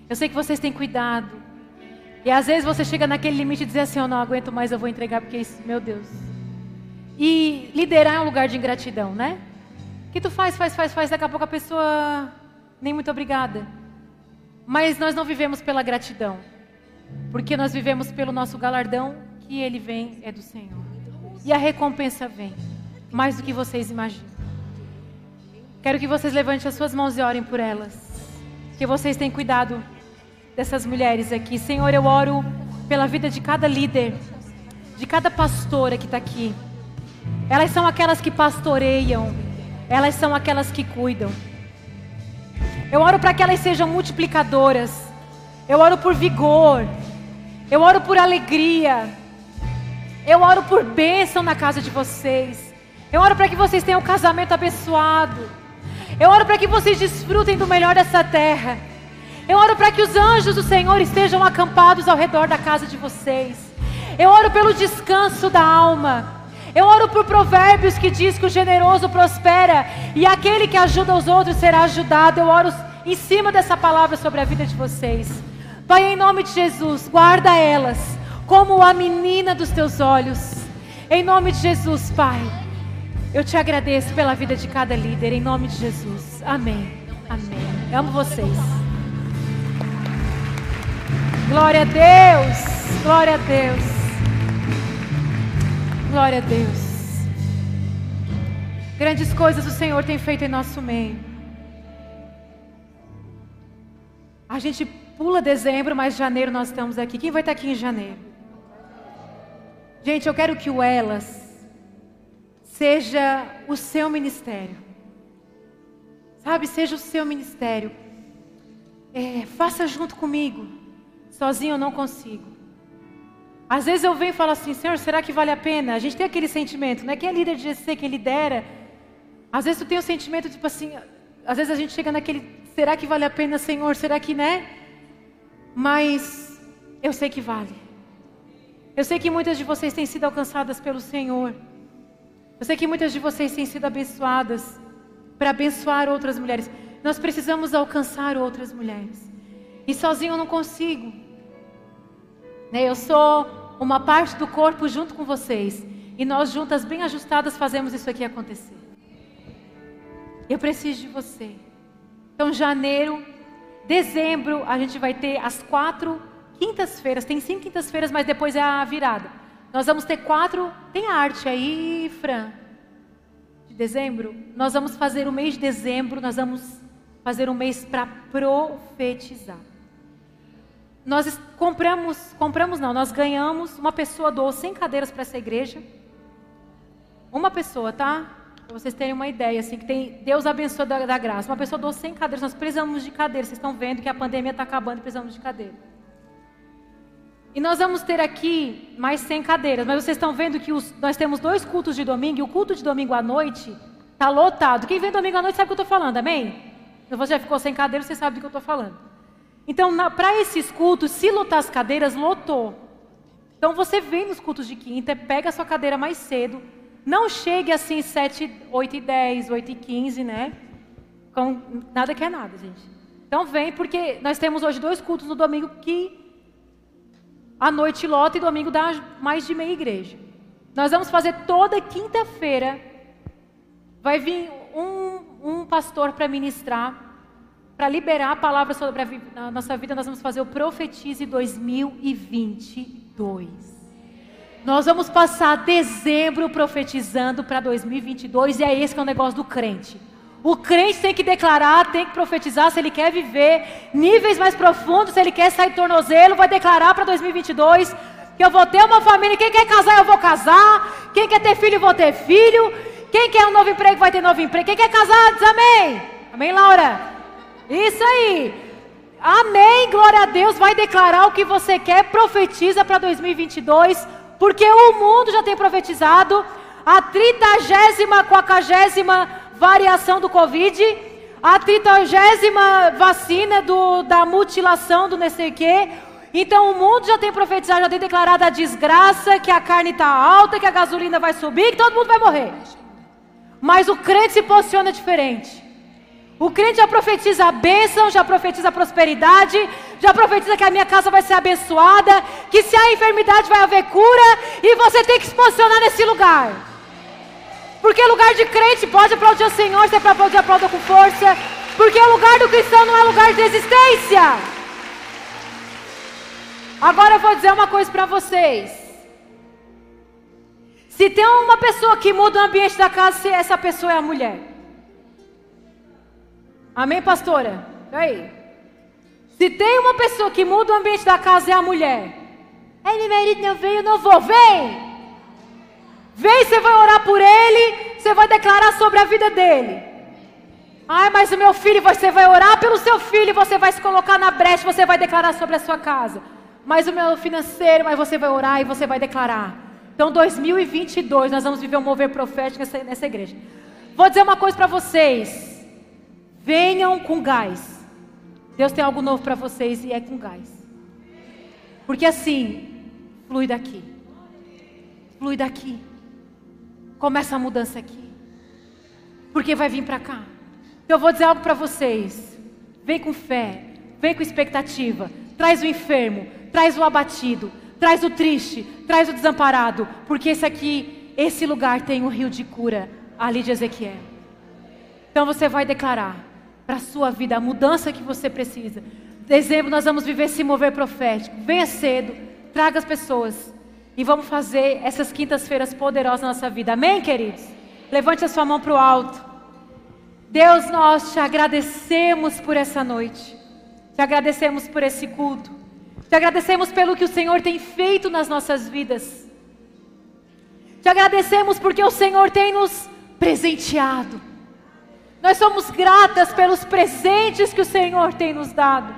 Eu sei que vocês têm cuidado. E às vezes você chega naquele limite e diz assim: Eu não aguento mais, eu vou entregar, porque isso, meu Deus. E liderar é um lugar de ingratidão, né? Que tu faz, faz, faz, faz, daqui a pouco a pessoa nem muito obrigada. Mas nós não vivemos pela gratidão, porque nós vivemos pelo nosso galardão, que ele vem é do Senhor. E a recompensa vem, mais do que vocês imaginam. Quero que vocês levantem as suas mãos e orem por elas. Que vocês tenham cuidado dessas mulheres aqui. Senhor, eu oro pela vida de cada líder, de cada pastora que está aqui. Elas são aquelas que pastoreiam, elas são aquelas que cuidam. Eu oro para que elas sejam multiplicadoras. Eu oro por vigor. Eu oro por alegria. Eu oro por bênção na casa de vocês. Eu oro para que vocês tenham um casamento abençoado. Eu oro para que vocês desfrutem do melhor dessa terra. Eu oro para que os anjos do Senhor estejam acampados ao redor da casa de vocês. Eu oro pelo descanso da alma. Eu oro por provérbios que diz que o generoso prospera e aquele que ajuda os outros será ajudado. Eu oro em cima dessa palavra sobre a vida de vocês. Pai, em nome de Jesus, guarda elas como a menina dos teus olhos. Em nome de Jesus, Pai. Eu te agradeço pela vida de cada líder, em nome de Jesus. Amém. Amém. Eu amo vocês. Glória a Deus. Glória a Deus. Glória a Deus. Grandes coisas o Senhor tem feito em nosso meio. A gente pula dezembro, mas janeiro nós estamos aqui. Quem vai estar aqui em janeiro? Gente, eu quero que o Elas seja o seu ministério. Sabe, seja o seu ministério. É, faça junto comigo. Sozinho eu não consigo. Às vezes eu venho e falo assim, Senhor, será que vale a pena? A gente tem aquele sentimento, né? Quem é líder de GC, quem lidera. Às vezes tu tem o sentimento, tipo assim, às vezes a gente chega naquele, será que vale a pena, Senhor? Será que, né? Mas eu sei que vale. Eu sei que muitas de vocês têm sido alcançadas pelo Senhor. Eu sei que muitas de vocês têm sido abençoadas para abençoar outras mulheres. Nós precisamos alcançar outras mulheres. E sozinho eu não consigo. Né? Eu sou uma parte do corpo junto com vocês. E nós juntas, bem ajustadas, fazemos isso aqui acontecer. Eu preciso de você. Então, janeiro, dezembro, a gente vai ter as quatro quintas-feiras. Tem cinco quintas-feiras, mas depois é a virada. Nós vamos ter quatro. Tem arte aí, Fran? De dezembro? Nós vamos fazer o mês de dezembro, nós vamos fazer um mês para profetizar. Nós compramos, compramos não, nós ganhamos, uma pessoa doou 100 cadeiras para essa igreja. Uma pessoa, tá? Para vocês terem uma ideia, assim, que tem Deus abençoa da, da graça. Uma pessoa doou 100 cadeiras, nós precisamos de cadeiras. Vocês estão vendo que a pandemia está acabando e precisamos de cadeira. E nós vamos ter aqui mais 100 cadeiras. Mas vocês estão vendo que os, nós temos dois cultos de domingo. E o culto de domingo à noite está lotado. Quem vem domingo à noite sabe o que eu estou falando, amém? Se você já ficou sem cadeira, você sabe do que eu estou falando. Então, para esses cultos, se lotar as cadeiras, lotou. Então você vem nos cultos de quinta, pega a sua cadeira mais cedo. Não chegue assim 7, 8 e 10, 8 e 15, né? Com, nada que é nada, gente. Então vem, porque nós temos hoje dois cultos no domingo que a noite lota e domingo dá mais de meia igreja. Nós vamos fazer toda quinta-feira. Vai vir um, um pastor para ministrar, para liberar a palavra sobre a, a nossa vida. Nós vamos fazer o Profetize 2022. Nós vamos passar dezembro profetizando para 2022 e é esse que é o negócio do crente. O crente tem que declarar, tem que profetizar se ele quer viver níveis mais profundos, se ele quer sair de tornozelo, vai declarar para 2022 que eu vou ter uma família. Quem quer casar, eu vou casar. Quem quer ter filho, eu vou ter filho. Quem quer um novo emprego, vai ter novo emprego. Quem quer casar, diz amém. Amém, Laura? Isso aí. Amém, glória a Deus. Vai declarar o que você quer, profetiza para 2022, porque o mundo já tem profetizado. A tritagésima, quaquagésima variação do Covid, a tritagésima vacina do, da mutilação do não sei o quê. Então o mundo já tem profetizado, já tem declarado a desgraça, que a carne está alta, que a gasolina vai subir, que todo mundo vai morrer. Mas o crente se posiciona diferente. O crente já profetiza a bênção, já profetiza a prosperidade, já profetiza que a minha casa vai ser abençoada, que se há enfermidade vai haver cura, e você tem que se posicionar nesse lugar. Porque lugar de crente pode aplaudir o Senhor, se é para aplaudir, aplauda com força. Porque o lugar do cristão não é lugar de existência. Agora eu vou dizer uma coisa para vocês. Se tem uma pessoa que muda o ambiente da casa, essa pessoa é a mulher. Amém, pastora? Aí. Se tem uma pessoa que muda o ambiente da casa, é a mulher. Meu marido não veio, não vou. Vem! Vem, você vai orar por ele, você vai declarar sobre a vida dele. Ai, mas o meu filho, você vai orar pelo seu filho, você vai se colocar na brecha, você vai declarar sobre a sua casa. Mas o meu financeiro, mas você vai orar e você vai declarar. Então, 2022, nós vamos viver um mover profético nessa, nessa igreja. Vou dizer uma coisa para vocês. Venham com gás. Deus tem algo novo para vocês e é com gás. Porque assim, flui daqui. Flui daqui. Começa a mudança aqui. Porque vai vir para cá. Então eu vou dizer algo para vocês. Vem com fé, vem com expectativa. Traz o enfermo, traz o abatido, traz o triste, traz o desamparado, porque esse aqui, esse lugar tem um rio de cura ali de Ezequiel. Então você vai declarar para a sua vida a mudança que você precisa. Dezembro nós vamos viver esse mover profético. Venha cedo, traga as pessoas. E vamos fazer essas quintas-feiras poderosas na nossa vida. Amém, queridos? Levante a sua mão para o alto. Deus, nós te agradecemos por essa noite. Te agradecemos por esse culto. Te agradecemos pelo que o Senhor tem feito nas nossas vidas. Te agradecemos porque o Senhor tem nos presenteado. Nós somos gratas pelos presentes que o Senhor tem nos dado.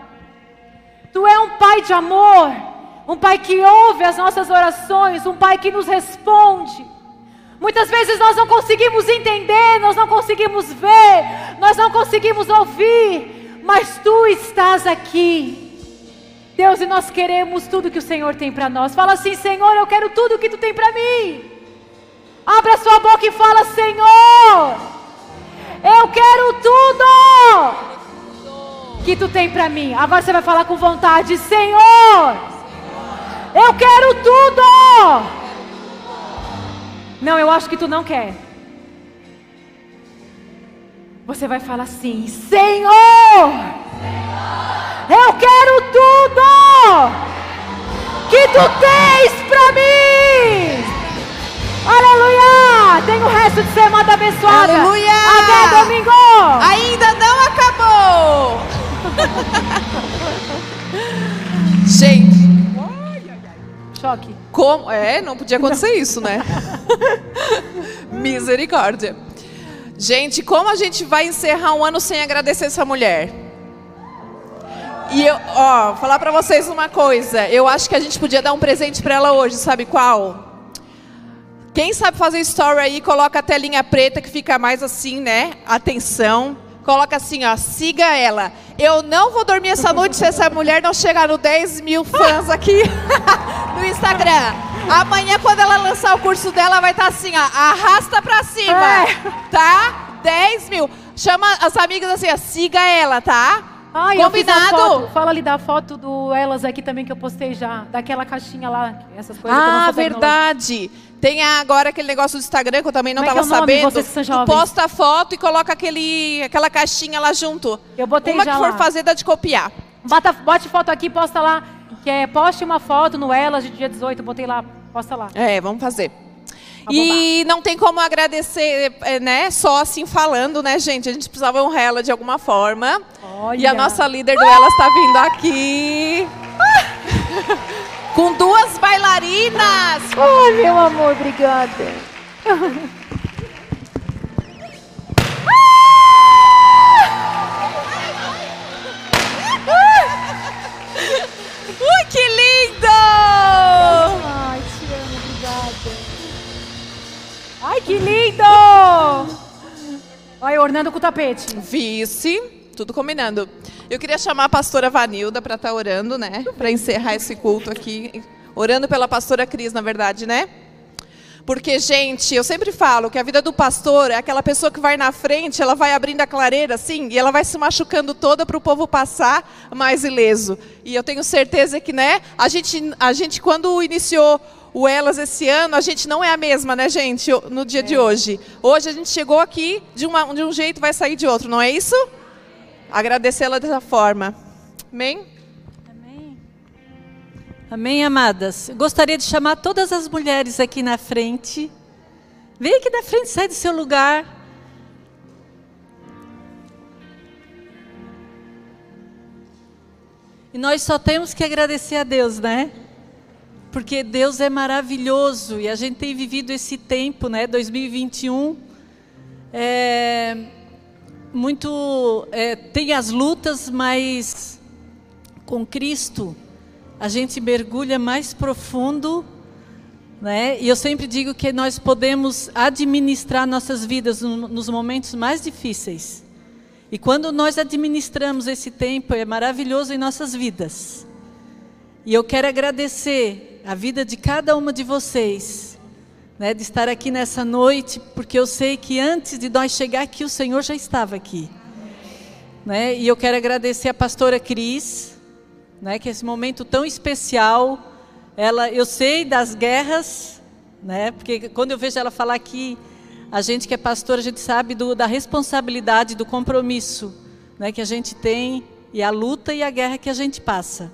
Tu é um Pai de amor um Pai que ouve as nossas orações, um Pai que nos responde. Muitas vezes nós não conseguimos entender, nós não conseguimos ver, nós não conseguimos ouvir, mas Tu estás aqui. Deus, e nós queremos tudo que o Senhor tem para nós. Fala assim, Senhor, eu quero tudo que Tu tem para mim. Abra sua boca e fala, Senhor, eu quero tudo que Tu tem para mim. Agora você vai falar com vontade, Senhor. Eu quero tudo. Não, eu acho que tu não quer. Você vai falar assim: Senhor, eu quero tudo que tu tens para mim. Aleluia! Tem o resto de semana abençoada. Aleluia! Até domingo! Ainda não acabou! Gente, Choque. Como? É, não podia acontecer isso, né? Misericórdia. Gente, como a gente vai encerrar um ano sem agradecer essa mulher? E eu, ó, falar para vocês uma coisa. Eu acho que a gente podia dar um presente para ela hoje, sabe qual? Quem sabe fazer story aí, coloca a telinha preta que fica mais assim, né? Atenção. Coloca assim, ó, siga ela. Eu não vou dormir essa noite se essa mulher não chegar no 10 mil fãs aqui no Instagram. Amanhã, quando ela lançar o curso dela, vai estar tá assim, ó, arrasta pra cima, é. tá? 10 mil. Chama as amigas assim, ó, siga ela, tá? Ai, Combinado? Fala ali da foto do Elas aqui também que eu postei já, daquela caixinha lá, essas coisas. Ah, verdade. Tem agora aquele negócio do Instagram que eu também não estava é, é sabendo. Tu posta a foto e coloca aquele, aquela caixinha lá junto. Eu botei Uma já que for lá. fazer, dá de copiar. Bota, bote foto aqui, posta lá. Que é, poste uma foto no Elas de dia 18, botei lá, posta lá. É, vamos fazer. E não tem como agradecer, é, né? Só assim falando, né, gente? A gente precisava honrar ela de alguma forma. Olha. E a nossa líder do Elas está vindo aqui. Com duas bailarinas. Ai, meu amor, obrigada. Ui, que lindo! Ai, te amo, obrigada. Ai, que lindo! Olha, ornando com o tapete. Vice, tudo combinando. Eu queria chamar a pastora Vanilda para estar tá orando, né? Para encerrar esse culto aqui. Orando pela pastora Cris, na verdade, né? Porque, gente, eu sempre falo que a vida do pastor é aquela pessoa que vai na frente, ela vai abrindo a clareira, assim, e ela vai se machucando toda para o povo passar mais ileso. E eu tenho certeza que, né, a gente, a gente quando iniciou o Elas esse ano, a gente não é a mesma, né, gente, no dia é. de hoje. Hoje a gente chegou aqui de, uma, de um jeito, vai sair de outro, não é isso? Agradecê-la dessa forma. Amém? Amém. Amém, amadas. Eu gostaria de chamar todas as mulheres aqui na frente. Vem aqui na frente, sai do seu lugar. E nós só temos que agradecer a Deus, né? Porque Deus é maravilhoso e a gente tem vivido esse tempo, né? 2021. É, muito. É, tem as lutas, mas com Cristo a gente mergulha mais profundo. Né? E eu sempre digo que nós podemos administrar nossas vidas nos momentos mais difíceis. E quando nós administramos esse tempo, é maravilhoso em nossas vidas. E eu quero agradecer a vida de cada uma de vocês né, de estar aqui nessa noite, porque eu sei que antes de nós chegar aqui, o Senhor já estava aqui. Né? E eu quero agradecer a pastora Cris, né, que esse momento tão especial, ela, eu sei das guerras, né, porque quando eu vejo ela falar aqui, a gente que é pastor, a gente sabe do, da responsabilidade, do compromisso né, que a gente tem, e a luta e a guerra que a gente passa.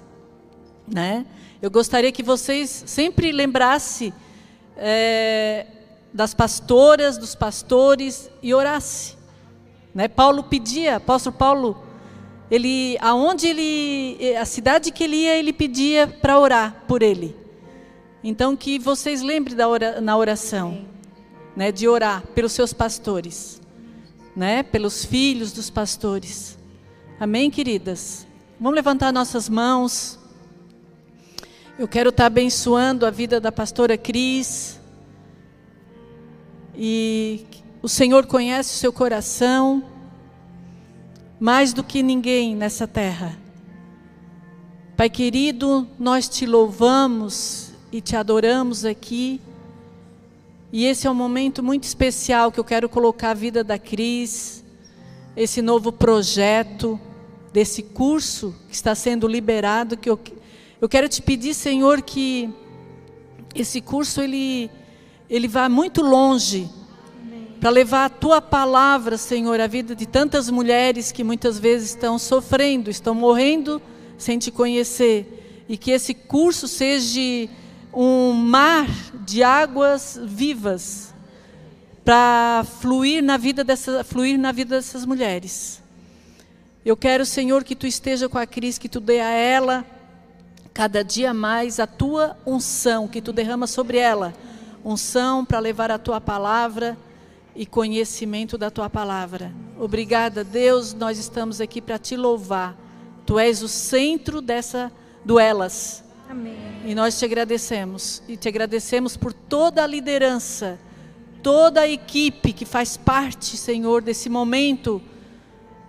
Né? Eu gostaria que vocês sempre lembrassem é, das pastoras, dos pastores e orasse. Né? Paulo pedia, apóstolo Paulo, ele, aonde ele, a cidade que ele ia, ele pedia para orar por ele. Então que vocês lembrem da ora, na oração, né, de orar pelos seus pastores, né, pelos filhos dos pastores. Amém, queridas. Vamos levantar nossas mãos. Eu quero estar abençoando a vida da pastora Cris. E o Senhor conhece o seu coração mais do que ninguém nessa terra. Pai querido, nós te louvamos e te adoramos aqui. E esse é um momento muito especial que eu quero colocar a vida da Cris, esse novo projeto, desse curso que está sendo liberado, que eu eu quero te pedir, Senhor, que esse curso ele ele vá muito longe para levar a tua palavra, Senhor, à vida de tantas mulheres que muitas vezes estão sofrendo, estão morrendo sem te conhecer, e que esse curso seja um mar de águas vivas para fluir na vida dessa, fluir na vida dessas mulheres. Eu quero, Senhor, que tu esteja com a Cris, que tu dê a ela cada dia mais a tua unção que tu derrama sobre ela, unção para levar a tua palavra e conhecimento da tua palavra. Obrigada, Deus, nós estamos aqui para te louvar. Tu és o centro dessa duelas. Amém. E nós te agradecemos. E te agradecemos por toda a liderança, toda a equipe que faz parte, Senhor, desse momento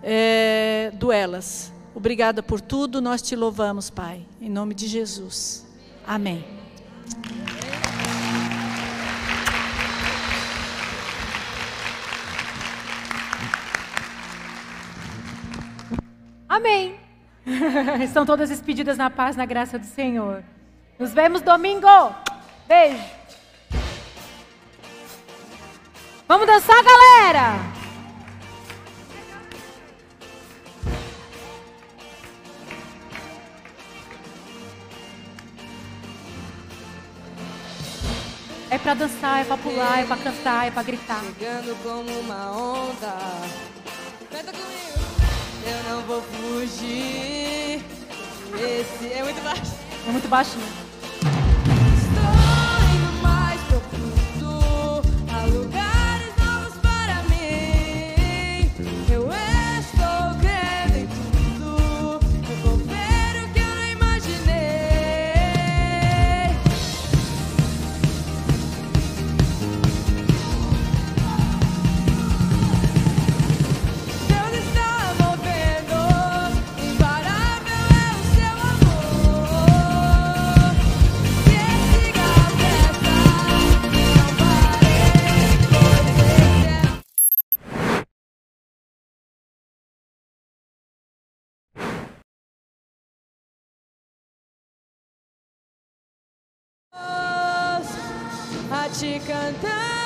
é, duelas. Obrigada por tudo, nós te louvamos, Pai. Em nome de Jesus. Amém. Amém. Estão todas despedidas na paz, na graça do Senhor. Nos vemos domingo. Beijo. Vamos dançar, galera. É pra dançar, é pra pular, é pra cantar, é pra gritar. Chegando como uma onda. Canta comigo. Eu não vou fugir. Esse é muito baixo. É muito baixo, né? Te cantamos.